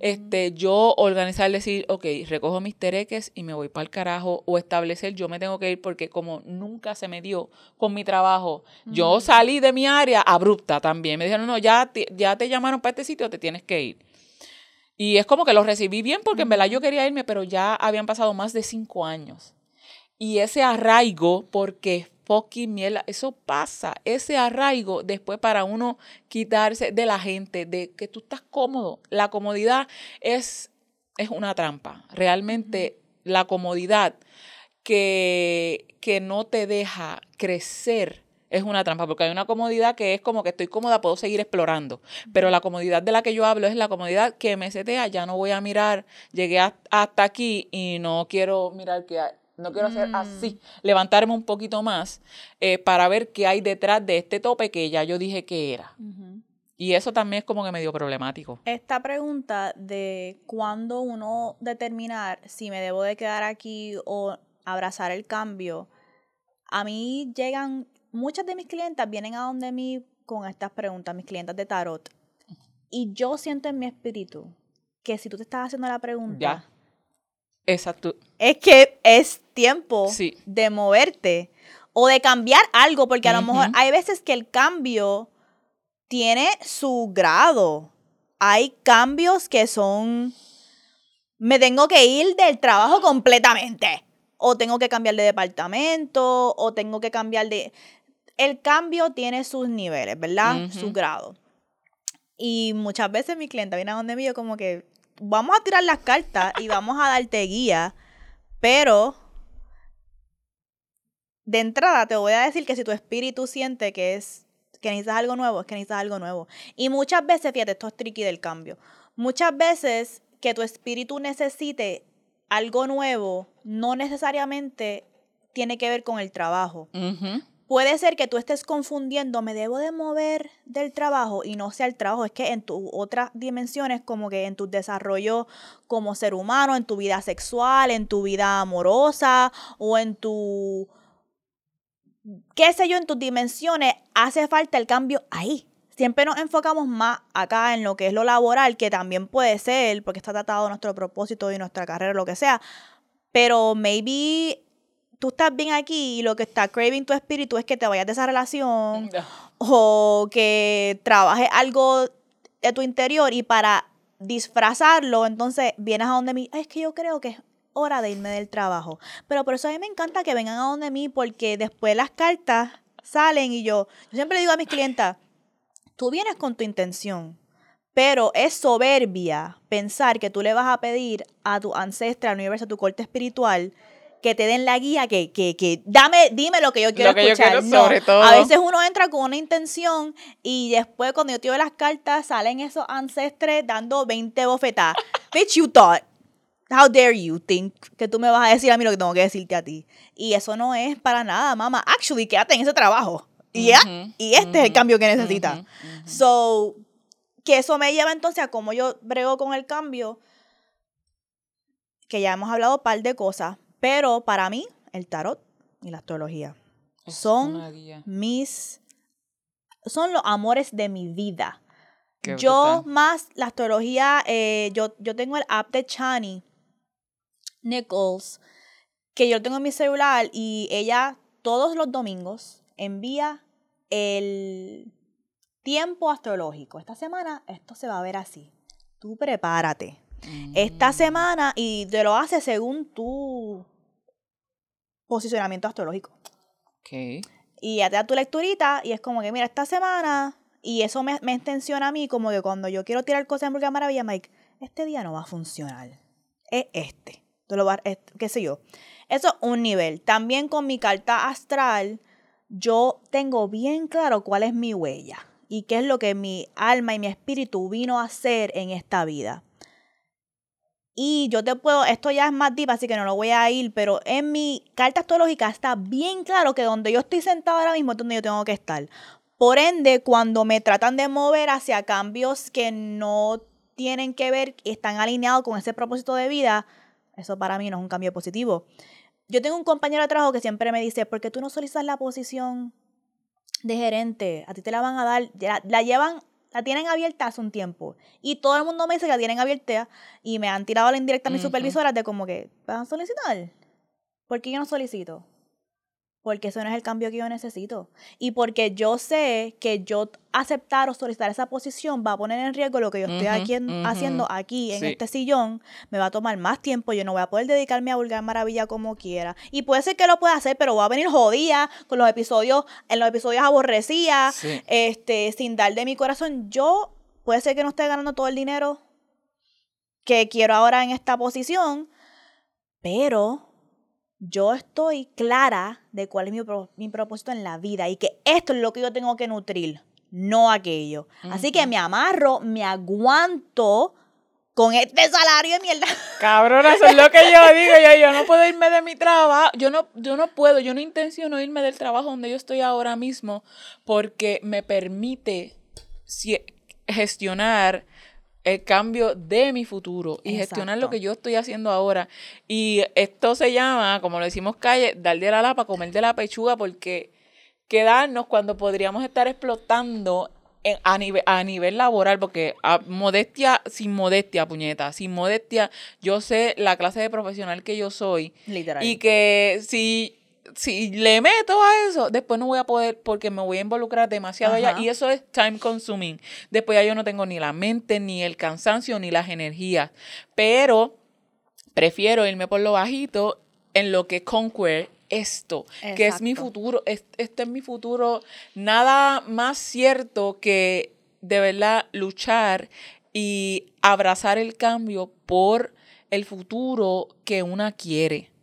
este, yo organizar, decir, ok, recojo mis tereques y me voy para el carajo, o establecer, yo me tengo que ir porque como nunca se me dio con mi trabajo, yo salí de mi área abrupta también, me dijeron, no, ya te, ya te llamaron para este sitio, te tienes que ir. Y es como que lo recibí bien porque en verdad yo quería irme, pero ya habían pasado más de cinco años. Y ese arraigo, porque fucking miela. Eso pasa, ese arraigo después para uno quitarse de la gente, de que tú estás cómodo. La comodidad es, es una trampa. Realmente la comodidad que, que no te deja crecer es una trampa, porque hay una comodidad que es como que estoy cómoda, puedo seguir explorando, pero la comodidad de la que yo hablo es la comodidad que me setea, ya no voy a mirar, llegué hasta aquí y no quiero mirar qué hay no quiero hacer así, mm. levantarme un poquito más eh, para ver qué hay detrás de este tope que ya yo dije que era. Y eso también es como que medio problemático. Esta pregunta de cuándo uno determinar si me debo de quedar aquí o abrazar el cambio, a mí llegan, muchas de mis clientas vienen a donde mí con estas preguntas, mis clientas de tarot. Y yo siento en mi espíritu que si tú te estás haciendo la pregunta, Exacto. Es que es tiempo de moverte o de cambiar algo, porque a lo mejor hay veces que el cambio tiene su grado. Hay cambios que son, me tengo que ir del trabajo completamente, o tengo que cambiar de departamento, o tengo que cambiar de... El cambio tiene sus niveles, ¿verdad? Su grado. Y muchas veces mi cliente viene a donde mí yo como que, vamos a tirar las cartas y vamos a darte guía, pero de entrada te voy a decir que si tu espíritu siente que es que necesitas algo nuevo, es que necesitas algo nuevo. Y muchas veces, fíjate, esto es tricky del cambio. Muchas veces que tu espíritu necesite algo nuevo, no necesariamente tiene que ver con el trabajo. Puede ser que tú estés confundiendo, me debo de mover del trabajo y no sea el trabajo, es que en tus otras dimensiones, como que en tu desarrollo como ser humano, en tu vida sexual, en tu vida amorosa o en tu, qué sé yo, en tus dimensiones, hace falta el cambio ahí. Siempre nos enfocamos más acá en lo que es lo laboral, que también puede ser, porque está tratado nuestro propósito y nuestra carrera, lo que sea. Pero maybe tú estás bien aquí y lo que está craving tu espíritu es que te vayas de esa relación o que trabajes algo de tu interior y para disfrazarlo, entonces vienes a donde mí, es que yo creo que es hora de irme del trabajo. Pero por eso a mí me encanta que vengan a donde mí porque después las cartas salen y yo, yo siempre digo a mis clientas, tú vienes con tu intención, pero es soberbia pensar que tú le vas a pedir a tu ancestra, al universo, a tu corte espiritual, que te den la guía, que, que, que dame, dime lo que yo quiero escuchar. sobre todo. A veces uno entra con una intención y después cuando yo tiro las cartas salen esos ancestres dando 20 bofetadas. Bitch, you thought. How dare you think que tú me vas a decir a mí lo que tengo que decirte a ti. Y eso no es para nada, mamá. Actually, quédate en ese trabajo. Y ya, y este es el cambio que necesitas. So, que eso me lleva entonces a cómo yo brego con el cambio, que ya hemos hablado un par de cosas, pero para mí, el tarot y la astrología son mis, son los amores de mi vida. yo más la astrología, eh, yo, yo tengo el app de Chani Nichols, que yo tengo en mi celular y ella todos los domingos envía el tiempo astrológico. Esta semana esto se va a ver así. Tú prepárate. Esta mm. semana y te lo hace según tu posicionamiento astrológico. Okay. Y ya te da tu lecturita y es como que, mira, esta semana, y eso me, me a mí como que cuando yo quiero tirar cosas en Burger Maravilla, Mike, este día no va a funcionar. Es este. Tú lo vas, qué sé yo. Eso es un nivel. También con mi carta astral, yo tengo bien claro cuál es mi huella y qué es lo que mi alma y mi espíritu vino a hacer en esta vida. Y yo te puedo, esto ya es más deep, así que no lo voy a ir, pero en mi carta astrológica está bien claro que donde yo estoy sentado ahora mismo es donde yo tengo que estar. Por ende, cuando me tratan de mover hacia cambios que no tienen que ver, están alineados con ese propósito de vida, eso para mí no es un cambio positivo. Yo tengo un compañero de trabajo que siempre me dice, ¿por qué tú no solicitas la posición de gerente? A ti te la van a dar, la llevan la tienen abierta hace un tiempo. Y todo el mundo me dice que la tienen abierta y me han tirado la indirecta a mis supervisoras de como que, ¿van a solicitar? ¿Por qué yo no solicito? Porque eso no es el cambio que yo necesito. Y porque yo sé que yo aceptar o solicitar esa posición va a poner en riesgo lo que yo estoy aquí, haciendo aquí en este sillón. Me va a tomar más tiempo, yo no voy a poder dedicarme a Vulgar Maravilla como quiera. Y puede ser que lo pueda hacer, pero voy a venir jodida con los episodios, en los episodios aborrecida, este, sin dar de mi corazón. Yo puede ser que no esté ganando todo el dinero que quiero ahora en esta posición, pero yo estoy clara de cuál es mi, propósito en la vida y que esto es lo que yo tengo que nutrir, no aquello. Así que me amarro, me aguanto con este salario de mierda. Cabrona, eso es lo que yo digo. Yo, no puedo irme de mi trabajo. Yo no, yo no puedo, yo no intenciono irme del trabajo donde yo estoy ahora mismo porque me permite gestionar el cambio de mi futuro y gestionar lo que yo estoy haciendo ahora. Y esto se llama, como lo decimos calle, dar de la lapa, comer de la pechuga, porque quedarnos cuando podríamos estar explotando a, nivel, a nivel laboral, porque a modestia, sin modestia, puñeta, sin modestia, yo sé la clase de profesional que yo soy. Literal. Y que si si le meto a eso, después no voy a poder porque me voy a involucrar demasiado allá y eso es time consuming. Después ya yo no tengo ni la mente, ni el cansancio, ni las energías. Pero prefiero irme por lo bajito en lo que conquer esto, que es mi futuro. Este es mi futuro. Nada más cierto que de verdad luchar y abrazar el cambio por el futuro que una quiere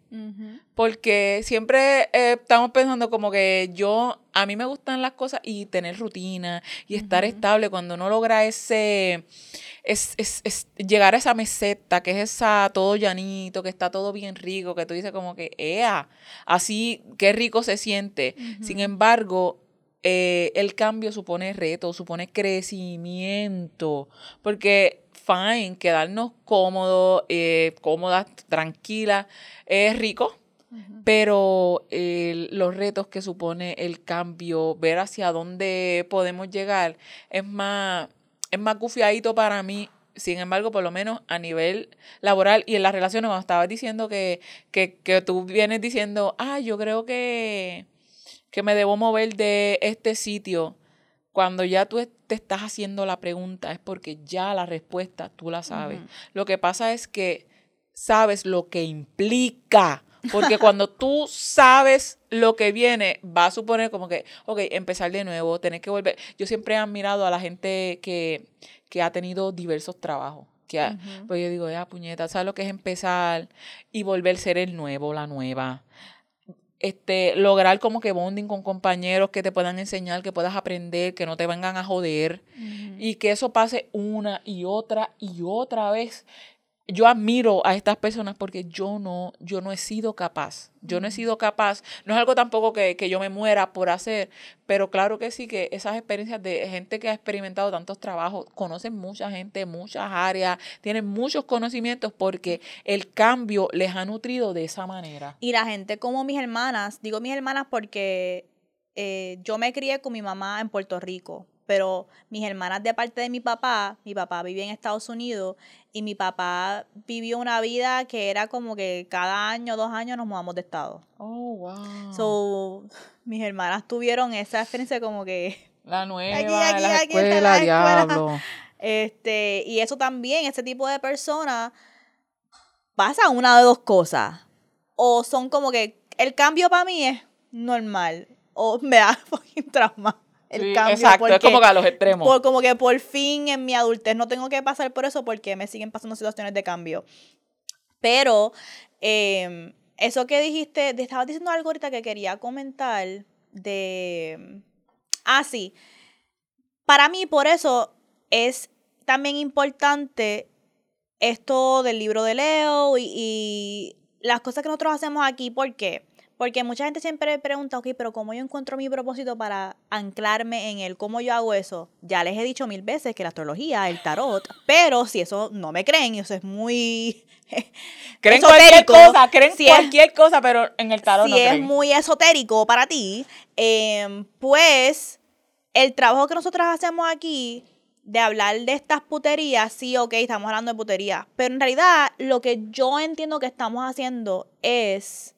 Porque siempre eh, estamos pensando como que yo, a mí me gustan las cosas y tener rutina y estar estable cuando uno logra ese, es, es, es, llegar a esa meseta, que es esa todo llanito, que está todo bien rico, que tú dices como que, ea, así, qué rico se siente. Sin embargo, eh, el cambio supone reto, supone crecimiento, porque fine, quedarnos cómodos, eh, cómodas, tranquilas, es rico, pero los retos que supone el cambio, ver hacia dónde podemos llegar, es más, es más gufiadito para mí. Sin embargo, por lo menos a nivel laboral y en las relaciones, cuando estabas diciendo que, que, que tú vienes diciendo, ah, yo creo que que me debo mover de este sitio, cuando ya tú te estás haciendo la pregunta es porque ya la respuesta tú la sabes. Lo que pasa es que sabes lo que implica. Porque cuando tú sabes lo que viene, va a suponer como que, ok, empezar de nuevo, tener que volver. Yo siempre he admirado a la gente que, que ha tenido diversos trabajos. Que Pues yo digo, ya, puñeta, ¿sabes lo que es empezar y volver a ser el nuevo, la nueva? Este, lograr como que bonding con compañeros que te puedan enseñar, que puedas aprender, que no te vengan a joder y que eso pase una y otra y otra vez yo admiro a estas personas porque yo no, yo no he sido capaz. Yo no he sido capaz. No es algo tampoco que, yo me muera por hacer, pero claro que sí que esas experiencias de gente que ha experimentado tantos trabajos, conocen mucha gente, muchas áreas, tienen muchos conocimientos porque el cambio les ha nutrido de esa manera. Y la gente como mis hermanas, digo mis hermanas porque eh, yo me crié con mi mamá en Puerto Rico pero mis hermanas de parte de mi papá, mi papá vivía en Estados Unidos y mi papá vivió una vida que era como que cada año, dos años nos mudamos de estado. Oh, wow. So, mis hermanas tuvieron esa experiencia como que... La nueva, aquí, aquí, la aquí, escuela, diablo. Este, y eso también, ese tipo de personas pasa una de dos cosas. O son como que el cambio para mí es normal. O me da un trauma el cambio. Exacto, es como que a los extremos. Por, como que por fin en mi adultez no tengo que pasar por eso porque me siguen pasando situaciones de cambio. Pero em, eso que dijiste, te estaba diciendo algo ahorita que quería comentar de... Ah, sí. Para mí, por eso es también importante esto del libro de Leo y, y las cosas que nosotros hacemos aquí, ¿por qué? Porque mucha gente siempre pregunta, ok, pero ¿cómo yo encuentro mi propósito para anclarme en él? ¿Cómo yo hago eso? Ya les he dicho mil veces que la astrología, el tarot, pero si eso no me creen, y eso es muy... creen cualquier cosa, creen cualquier cosa, pero en el tarot si no es muy esotérico para ti, em, pues el trabajo que nosotros hacemos aquí de hablar de estas puterías, sí, ok, estamos hablando de puterías, pero en realidad lo que yo entiendo que estamos haciendo es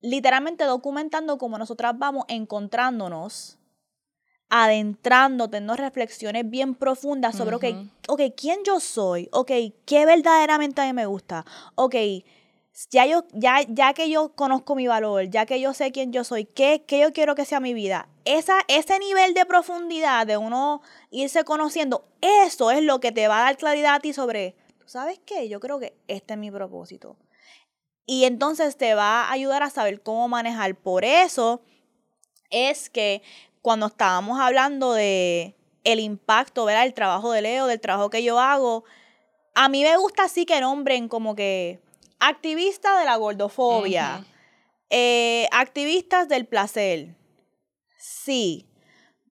literalmente documentando cómo nosotras vamos encontrándonos, adentrando, teniendo reflexiones bien profundas sobre, ok, ¿quién yo soy? Ok, ¿qué verdaderamente a mí me gusta? Ok, ya, yo, ya, ya que yo conozco mi valor, ya que yo sé quién yo soy, ¿qué, qué yo quiero que sea mi vida? Esa, ese nivel de profundidad de uno irse conociendo, eso es lo que te va a dar claridad a ti sobre, ¿sabes qué? Yo creo que este es mi propósito y entonces te va a ayudar a saber cómo manejar. Por eso es que cuando estábamos hablando de el impacto, ¿verdad? El trabajo de Leo, del trabajo que yo hago, a mí me gusta así que nombren como que activista de la gordofobia, eh, activistas del placer. Sí,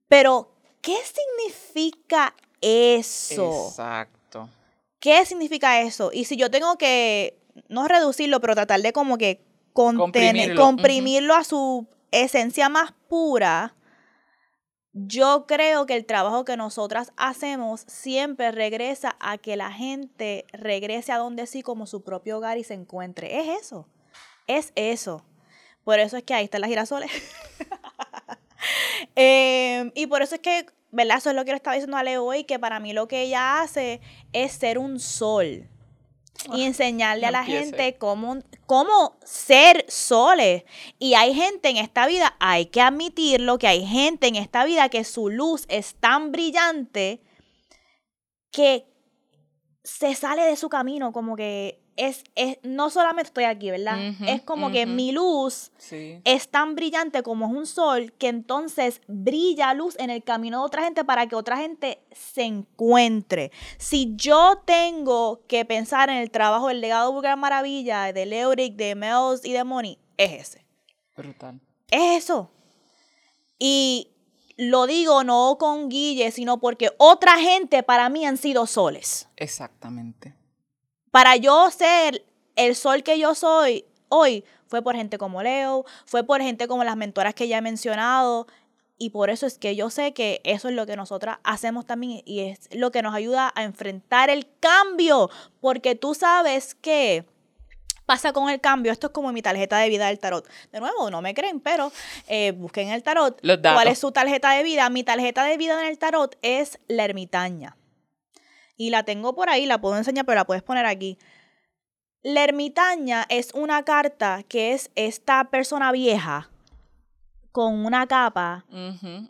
pero ¿qué significa eso? Exacto. ¿Qué significa eso? Y si yo tengo que no reducirlo, pero tratar de como que contener, comprimirlo, a su esencia más pura, yo creo que el trabajo que nosotras hacemos siempre regresa a que la gente regrese a donde sí como su propio hogar y se encuentre. Es eso, es eso. Por eso es que ahí están las girasoles. Em, y por eso es que, ¿verdad? Eso es lo que le estaba diciendo a Leo hoy, que para mí lo que ella hace es ser un sol y enseñarle a la gente cómo, cómo ser soles. Y hay gente en esta vida, hay que admitirlo, que hay gente en esta vida que su luz es tan brillante que se sale de su camino, como que es, es, no solamente estoy aquí, ¿verdad? es como que mi luz es tan brillante como es un sol que entonces brilla luz en el camino de otra gente para que otra gente se encuentre. Si yo tengo que pensar en el trabajo del legado de Vulgar Maravilla, de Leoric, de Mels y de Moni, es ese. Brutal. Es eso. Y lo digo no con Guille, sino porque otra gente para mí han sido soles. Exactamente. Para yo ser el sol que yo soy hoy, fue por gente como Leo, fue por gente como las mentoras que ya he mencionado. Y por eso es que yo sé que eso es lo que nosotras hacemos también y es lo que nos ayuda a enfrentar el cambio. Porque tú sabes que pasa con el cambio. Esto es como mi tarjeta de vida del tarot. De nuevo, no me creen, pero eh, busquen el tarot. ¿Cuál es su tarjeta de vida? Mi tarjeta de vida en el tarot es la ermitaña y la tengo por ahí, la puedo enseñar, pero la puedes poner aquí. La ermitaña es una carta que es esta persona vieja con una capa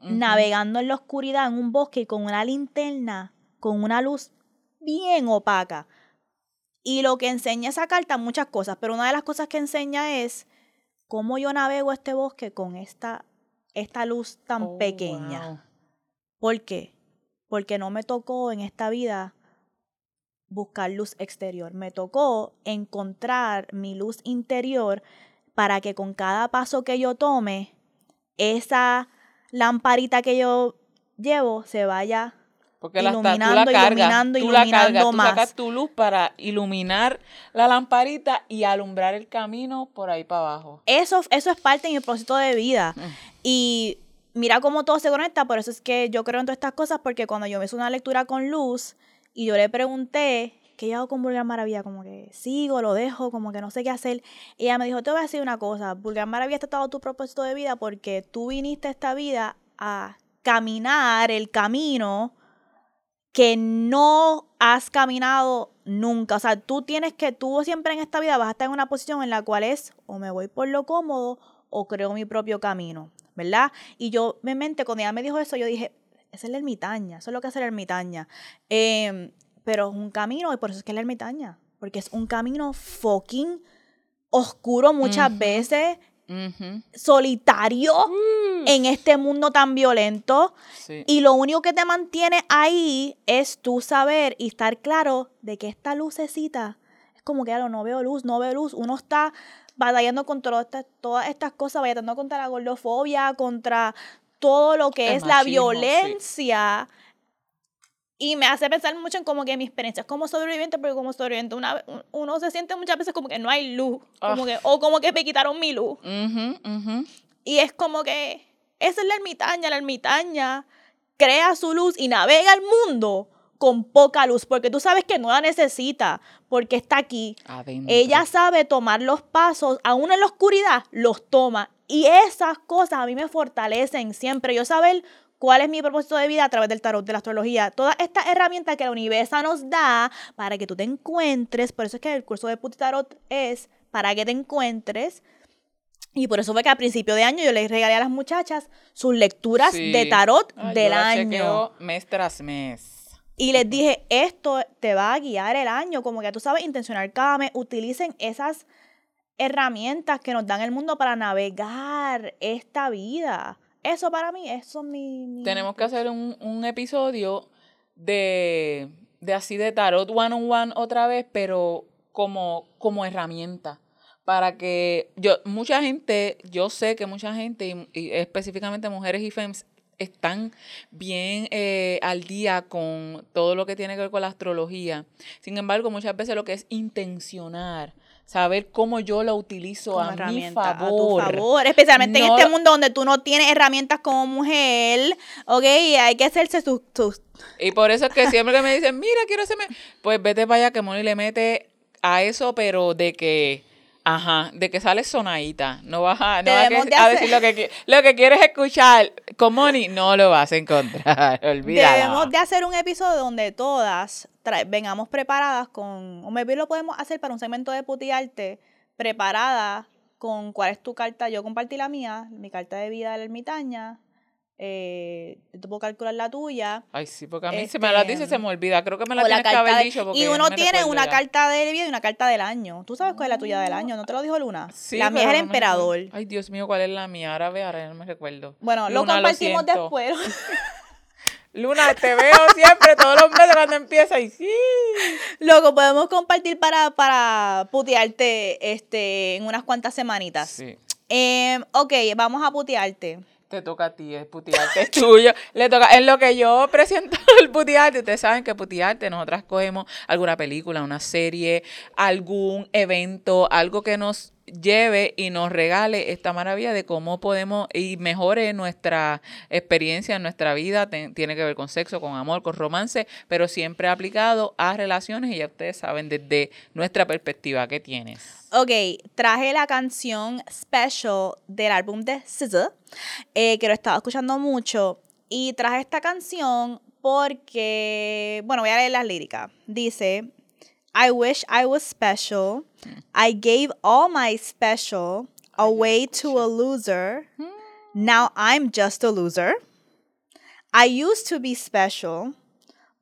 navegando en la oscuridad en un bosque y con una linterna, con una luz bien opaca. Y lo que enseña esa carta, muchas cosas, pero una de las cosas que enseña es cómo yo navego este bosque con esta, esta luz tan oh, pequeña. ¿Por qué? Porque no me tocó en esta vida buscar luz exterior. Me tocó encontrar mi luz interior para que con cada paso que yo tome, esa lamparita que yo llevo se vaya porque iluminando, la, iluminando, tú iluminando más. Tú sacas tu luz para iluminar la lamparita y alumbrar el camino por ahí para abajo. Eso, eso es parte de mi propósito de vida. Mm. Y mira cómo todo se conecta, por eso es que yo creo en todas estas cosas, porque cuando yo me hice una lectura con luz, y yo le pregunté, ¿qué yo hago con Vulgar Maravilla? Como que sigo, lo dejo, como que no sé qué hacer. Y ella me dijo, te voy a decir una cosa, Vulgar Maravilla está todo tu propósito de vida porque tú viniste a esta vida a caminar el camino que no has caminado nunca. O sea, tú tienes que, tú siempre en esta vida vas a estar en una posición en la cual es o me voy por lo cómodo o creo mi propio camino, ¿verdad? Y yo, me mente, cuando ella me dijo eso, yo dije, es la ermitaña, eso es lo que hace la ermitaña. Em, pero es un camino, y por eso es que es la ermitaña, porque es un camino fucking oscuro muchas veces, solitario en este mundo tan violento. Y lo único que te mantiene ahí es tú saber y estar claro de que esta lucecita es como que, no veo luz, no veo luz. Uno está batallando contra todas estas cosas, batallando contra la gordofobia, contra todo lo que es la violencia. Y me hace pensar mucho en como que mi experiencia es como sobreviviente, porque como sobreviviente una, uno se siente muchas veces como que no hay luz, como que, o como que me quitaron mi luz. Y es como que esa es la ermitaña, la ermitaña crea su luz y navega el mundo con poca luz, porque tú sabes que no la necesita, porque está aquí. Ella sabe tomar los pasos, aún en la oscuridad, los toma. Y esas cosas a mí me fortalecen siempre. Yo saber cuál es mi propósito de vida a través del tarot, de la astrología. Todas estas herramientas que la universo nos da para que tú te encuentres. Por eso es que el curso de Puti Tarot es para que te encuentres. Y por eso fue que a principio de año yo les regalé a las muchachas sus lecturas de tarot del año. mes tras mes. Y les dije, esto te va a guiar el año, como que tú sabes intencionar cada mes, utilicen esas herramientas que nos dan el mundo para navegar esta vida. Eso para mí, eso es mi... Tenemos que hacer un, episodio de, de, así de tarot one on one otra vez, pero como, como herramienta. Para que yo, mucha gente, yo sé que mucha gente, y, específicamente mujeres y femmes, están bien eh, al día con todo lo que tiene que ver con la astrología. Sin embargo, muchas veces lo que es intencionar saber cómo yo la utilizo a mi favor. A tu favor. Especialmente en este mundo donde tú no tienes herramientas como mujer, ¿ok? hay que hacerse sus... Y por eso es que siempre que me dicen, mira, quiero hacerme... Pues vete para allá que Moni le mete a eso, pero de que Ajá, de que sales sonadita. No vas a, no vas a, decir lo que, lo que quieres escuchar con Moni, no lo vas a encontrar. Olvídalo. Debemos de hacer un episodio donde todas vengamos preparadas con. O maybe lo podemos hacer para un segmento de putiarte, preparada con cuál es tu carta. Yo compartí la mía, mi carta de vida de la ermitaña. Eh, te puedo calcular la tuya. Ay, sí, porque a mí si me la dice se me olvida. Creo que me la tienes que haber dicho. Porque y uno tiene una carta de vida y una carta del año. ¿Tú sabes cuál es la tuya del año? ¿No te lo dijo Luna? Sí, la mía es el emperador. Ay, Dios mío, ¿cuál es la mía? Ahora ve, ahora no me recuerdo. Bueno, lo compartimos después. Luna, te veo siempre, todos los meses cuando empieza y sí. Loco, podemos compartir para, para putearte este, en unas cuantas semanitas. Sí. Eh, ok, vamos a putearte. Te toca a ti, es putearte, es tuyo. Le toca, en lo que yo presento el putearte, ustedes saben que putearte, nosotras cogemos alguna película, una serie, algún evento, algo que nos lleve y nos regale esta maravilla de cómo podemos y mejore nuestra experiencia en nuestra vida. tiene que ver con sexo, con amor, con romance, pero siempre aplicado a relaciones y ya ustedes saben desde nuestra perspectiva qué tienes. Ok, traje la canción Special del álbum de SZA, eh, que lo estaba escuchando mucho, y traje esta canción porque, bueno, voy a leer las líricas. Dice, I wish I was special. I gave all my special away to a loser. Now I'm just a loser. I used to be special,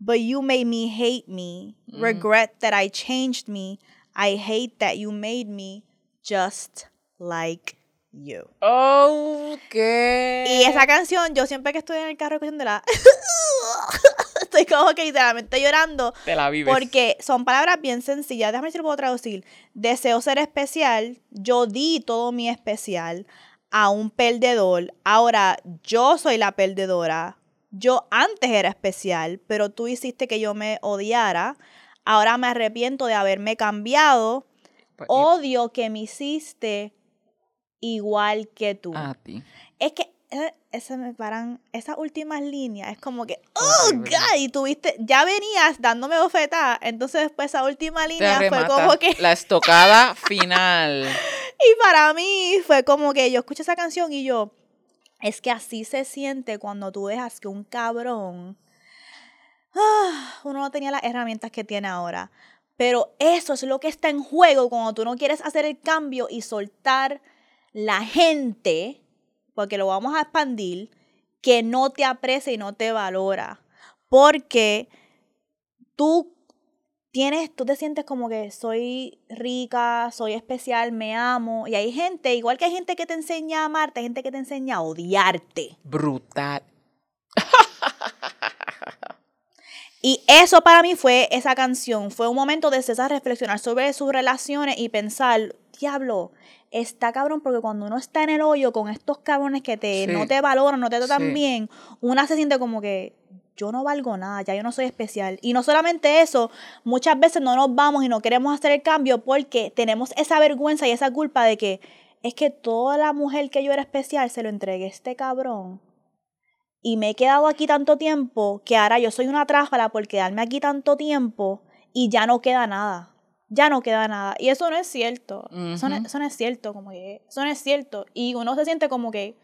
but you made me hate me. Mm. Regret that I changed me. I hate that you made me just like you. Okay. Y esa canción, yo siempre que estoy en el carro escuchando la estoy como que literalmente llorando. Te la vives. Porque son palabras bien sencillas. Déjame ver si lo puedo traducir. Deseo ser especial. Yo di todo mi especial a un perdedor. Ahora yo soy la perdedora. Yo antes era especial, pero tú hiciste que yo me odiara. Ahora me arrepiento de haberme cambiado. Pues, Odio que me hiciste igual que tú. A ti. Es que ese me paran, esas últimas líneas, es como que, oh, God, y tuviste, ya venías dándome bofetada, entonces después esa última línea fue como que... La estocada final. Y para mí fue como que yo escuché esa canción y yo, es que así se siente cuando tú dejas que un cabrón, ah, uno no tenía las herramientas que tiene ahora, pero eso es lo que está en juego cuando tú no quieres hacer el cambio y soltar la gente porque lo vamos a expandir, que no te aprecia y no te valora. Porque tú tienes, tú te sientes como que soy rica, soy especial, me amo. Y hay gente, igual que hay gente que te enseña a amarte, hay gente que te enseña a odiarte. Brutal. Y eso para mí fue esa canción. Fue un momento de César reflexionar sobre sus relaciones y pensar, diablo, está cabrón porque cuando uno está en el hoyo con estos cabrones que te, no te valoran, no te tratan bien, una se siente como que yo no valgo nada, ya yo no soy especial. Y no solamente eso, muchas veces no nos vamos y no queremos hacer el cambio porque tenemos esa vergüenza y esa culpa de que es que toda la mujer que yo era especial se lo entregué a este cabrón. Y me he quedado aquí tanto tiempo que ahora yo soy una tráfala por quedarme aquí tanto tiempo y ya no queda nada ya no queda nada. Y eso no es cierto. eso, no, es cierto, como que eso no es cierto. Y uno se siente como que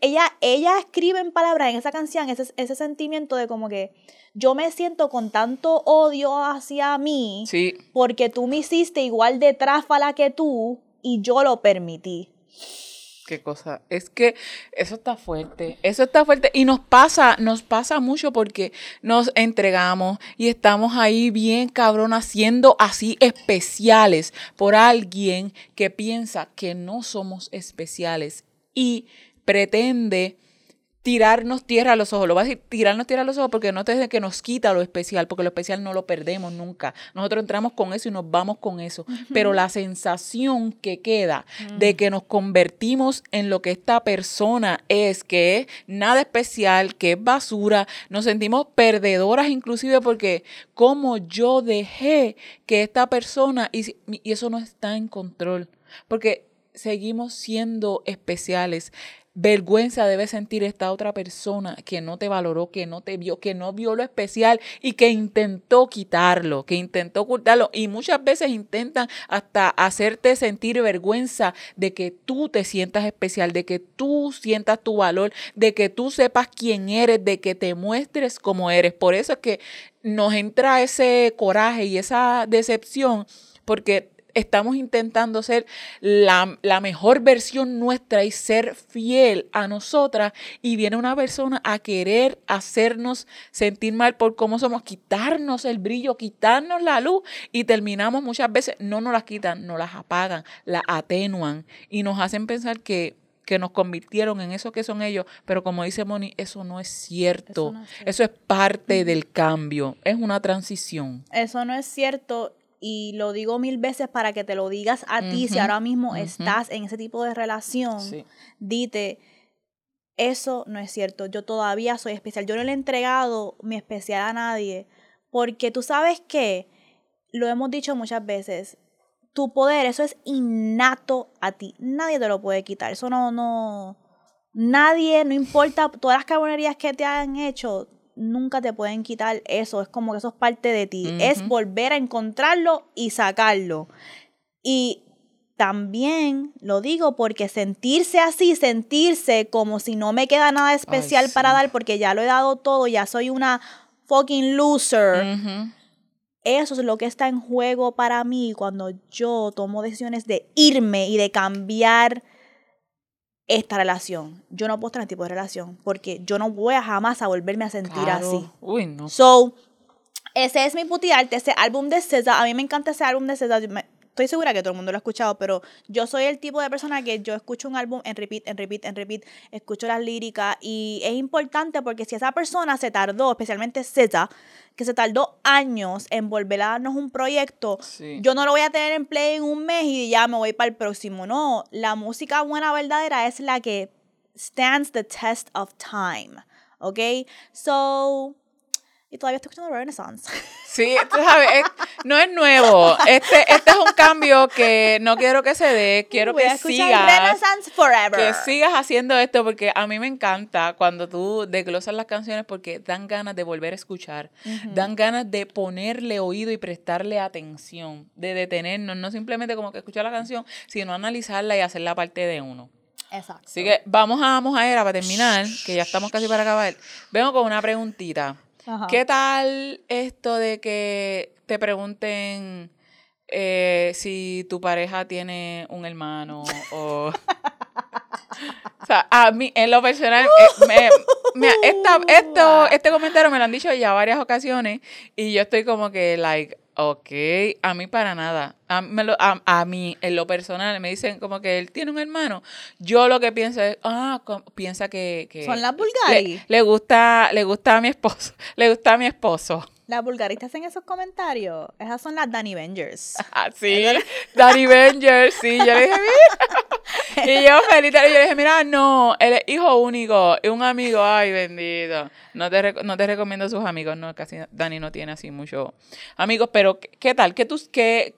ella, ella escribe en palabras en esa canción ese, ese sentimiento de como que yo me siento con tanto odio hacia mí sí. porque tú me hiciste igual de tráfala que tú y yo lo permití. Qué cosa. Es que eso está fuerte. Eso está fuerte. Y nos pasa, nos pasa mucho porque nos entregamos y estamos ahí bien cabrón haciendo así especiales por alguien que piensa que no somos especiales y pretende tirarnos tierra a los ojos. Lo va a decir, tirarnos tierra a los ojos porque no te que nos quita lo especial, porque lo especial no lo perdemos nunca. Nosotros entramos con eso y nos vamos con eso. Pero la sensación que queda de mm. que nos convertimos en lo que esta persona es, que es nada especial, que es basura, nos sentimos perdedoras inclusive porque como yo dejé que esta persona, y, y eso no está en control, porque seguimos siendo especiales vergüenza debe sentir esta otra persona que no te valoró, que no te vio, que no vio lo especial y que intentó quitarlo, que intentó ocultarlo. Y muchas veces intentan hasta hacerte sentir vergüenza de que tú te sientas especial, de que tú sientas tu valor, de que tú sepas quién eres, de que te muestres como eres. Por eso es que nos entra ese coraje y esa decepción, porque estamos intentando ser la, la, mejor versión nuestra y ser fiel a nosotras y viene una persona a querer hacernos sentir mal por cómo somos, quitarnos el brillo, quitarnos la luz y terminamos muchas veces, no nos las quitan, nos las apagan, las atenuan y nos hacen pensar que que nos convirtieron en eso que son ellos, pero como dice Moni, eso no es cierto. Eso, es parte del cambio, es una transición. Eso no es cierto y lo digo mil veces para que te lo digas a ti, si ahora mismo estás en ese tipo de relación, dite, eso no es cierto, yo todavía soy especial, yo no le he entregado mi especial a nadie, porque tú sabes que, lo hemos dicho muchas veces, tu poder, eso es innato a ti. Nadie te lo puede quitar. Eso no, no. Nadie, no importa todas las carbonerías que te han hecho, nunca te pueden quitar eso. Es como que eso es parte de ti. Es volver a encontrarlo y sacarlo. Y también lo digo porque sentirse así, sentirse como si no me queda nada especial para dar porque ya lo he dado todo, ya soy una fucking loser. Eso es lo que está en juego para mí cuando yo tomo decisiones de irme y de cambiar esta relación. Yo no puedo estar en este tipo de relación porque yo no voy a jamás a volverme a sentir así. Uy, no. So, ese es mi putiarte, ese álbum de César. A mí me encanta ese álbum de César estoy segura que todo el mundo lo ha escuchado, pero yo soy el tipo de persona que yo escucho un álbum en repeat, en repeat, en repeat, escucho las líricas y es importante porque si esa persona se tardó, especialmente Z, que se tardó años en volver a darnos un proyecto, yo no lo voy a tener en play en un mes y ya me voy para el próximo. No, la música buena verdadera es la que stands the test of time. ¿Ok? So, y todavía estoy escuchando Renaissance. Sí, tú sabes, no es nuevo. Este, este es un cambio que no quiero que se dé. Quiero que sigas. Renaissance forever. Que sigas haciendo esto porque a mí me encanta cuando tú desglosas las canciones porque dan ganas de volver a escuchar. Dan ganas de ponerle oído y prestarle atención, de detenernos, no simplemente como que escuchar la canción, sino analizarla y hacerla parte de uno. Exacto. Así que vamos a vamos a era para terminar, que ya estamos casi para acabar. Vengo con una preguntita. ¿Qué tal esto de que te pregunten eh, si tu pareja tiene un hermano o... o sea, a mí, en lo personal, eh, me, esto, este comentario me lo han dicho ya varias ocasiones y yo estoy como que, like, Ok, a mí para nada. A, a, mí, en lo personal, me dicen como que él tiene un hermano. Yo lo que pienso es, ah, piensa que, Son las Bulgari. Le, gusta, le gusta a mi esposo. Le gusta a mi esposo. Las bulgaristas en esos comentarios, esas son las Danny Vengers. Ah, sí, Danny Vengers, sí. Yo le dije, mira. y yo feliz, yo le dije, mira, no, él es hijo único, y un amigo, ay, bendito. No te, no te recomiendo sus amigos, no, casi Dani no tiene así muchos amigos, pero ¿qué tal? ¿Qué, tú, qué,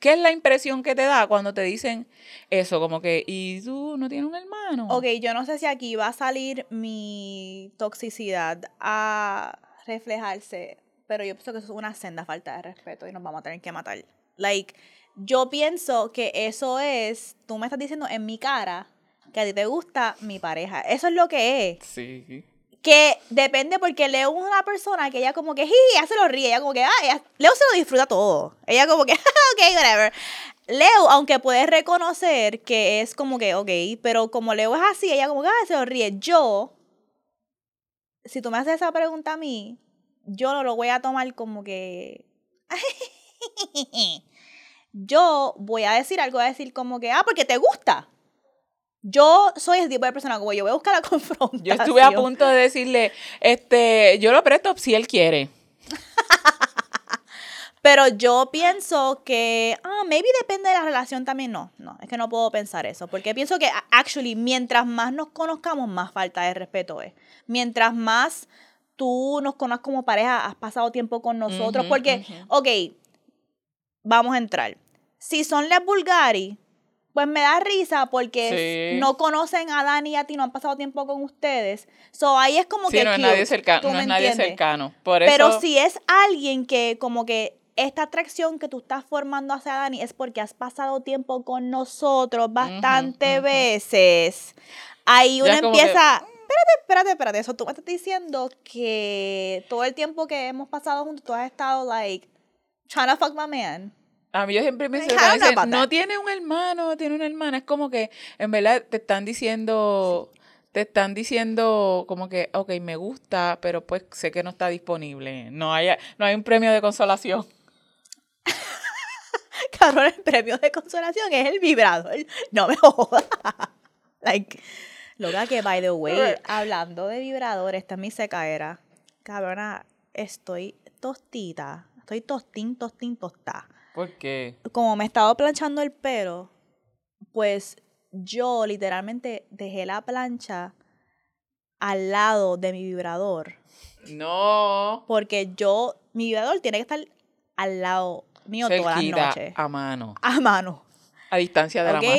¿Qué es la impresión que te da cuando te dicen eso? Como que, ¿y tú no tienes un hermano? Ok, yo no sé si aquí va a salir mi toxicidad a reflejarse pero yo pienso que eso es una senda falta de respeto y nos vamos a tener que matar. Like, yo pienso que eso es, tú me estás diciendo en mi cara que a ti te gusta mi pareja. Eso es lo que es. Sí. Que depende porque Leo es una persona que ella como que, ella se lo ríe, ella como que, ah, Leo se lo disfruta todo. Ella como que, ok, whatever. Leo, aunque puede reconocer que es como que, ok, pero como Leo es así, ella como que, ah, se lo ríe. Yo, si tú me haces esa pregunta a mí, yo no lo voy a tomar como que... yo voy a decir algo, voy a decir como que, ah, porque te gusta. Yo soy el tipo de persona como yo voy a buscar la confrontación. Yo estuve a punto de decirle, este, yo lo presto si él quiere. Pero yo pienso que, ah, maybe depende de la relación también. No, no, es que no puedo pensar eso. Porque pienso que, actually, mientras más nos conozcamos, más falta de respeto es. Mientras más tú nos conoces como pareja, has pasado tiempo con nosotros, porque, ok, vamos a entrar. Si son las Bulgari, pues me da risa porque no conocen a Dani y a ti, no han pasado tiempo con ustedes. So ahí es como que. No es nadie cercano. No es nadie cercano. Por Pero si es alguien que, como que esta atracción que tú estás formando hacia Dani es porque has pasado tiempo con nosotros bastante veces. Ahí uno empieza espérate, espérate, espérate. Eso tú me estás diciendo que todo el tiempo que hemos pasado juntos, tú has estado, like, trying to fuck my man. A mí yo siempre que una no tiene un hermano, tiene una hermana. Es como que, en verdad, te están diciendo, te están diciendo como que, ok, me gusta, pero pues sé que no está disponible. No hay, no hay un premio de consolación. Cabrón, el premio de consolación es el vibrador. No me jodas. like, loca que, by the way, hablando de vibrador, esta es mi secaera. Cabrona, estoy tostita. Estoy tostín, tostín, tostá. ¿Por qué? Como me he estado planchando el pelo, pues yo literalmente dejé la plancha al lado de mi vibrador. No. Porque yo, mi vibrador tiene que estar al lado mío todas las Cerquita, noches. a mano. A mano. A distancia de la mano.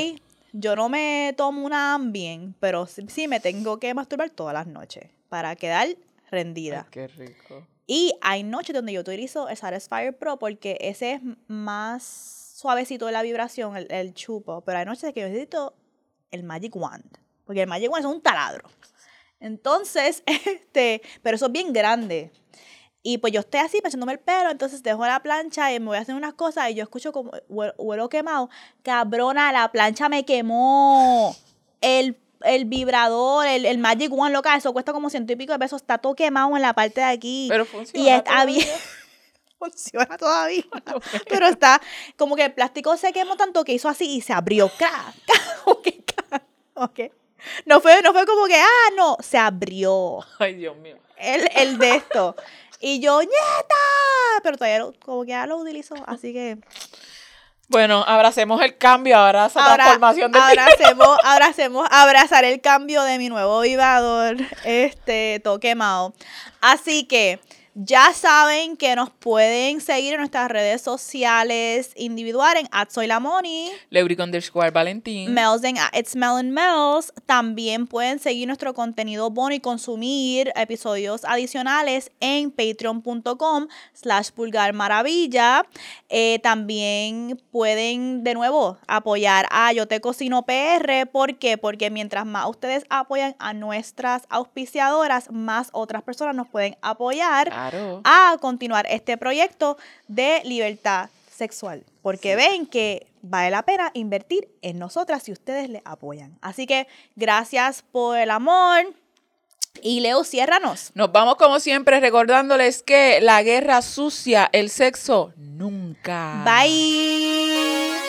Yo no me tomo una Ambien, pero sí, sí me tengo que masturbar todas las noches para quedar rendida. Ay, qué rico. Y hay noches donde yo utilizo el Satisfyer Pro porque ese es más suavecito de la vibración, el, el chupo. Pero hay noches que yo necesito el Magic Wand. Porque el Magic Wand es un taladro. Entonces, este, pero eso es bien grande. Y pues yo estoy así, echándome el pelo, entonces dejo la plancha y me voy a hacer unas cosas y yo escucho como hue- huelo quemado. Cabrona, la plancha me quemó. El, el vibrador, el, el Magic One, loca, eso cuesta como ciento y pico de pesos. Está todo quemado en la parte de aquí. Pero funciona. y está bien. Funciona todavía. Pero está como que el plástico se quemó tanto que hizo así y se abrió. ¡Cra! Como que, ¡cra! Ok. No fue, no fue como que, ah, no, se abrió Ay, Dios mío. el, el de esto. Y yo, ¡nieta! Pero todavía lo- como que ya lo utilizo, así que Bueno, abracemos el cambio, ahora esa ahora, transformación ahora hacemos abrazar el cambio de mi nuevo vibrador, este, todo quemado. Así que ya saben que nos pueden seguir en nuestras redes sociales individuales en @soylamoni. Leuric underscore Valentín. Mel's en It's Mel's. También pueden seguir nuestro contenido bono y consumir episodios adicionales en patreon.com slash pulgar maravilla. Eh, también pueden de nuevo apoyar a Yo Te Cocino PR. ¿Por qué? Porque mientras más ustedes apoyan a nuestras auspiciadoras, más otras personas nos pueden apoyar Claro. a continuar este proyecto de libertad sexual. Porque ven que vale la pena invertir en nosotras si ustedes le apoyan. Así que gracias por el amor. Y Leo, ciérranos. Nos vamos como siempre recordándoles que la guerra sucia, el sexo, nunca. Bye.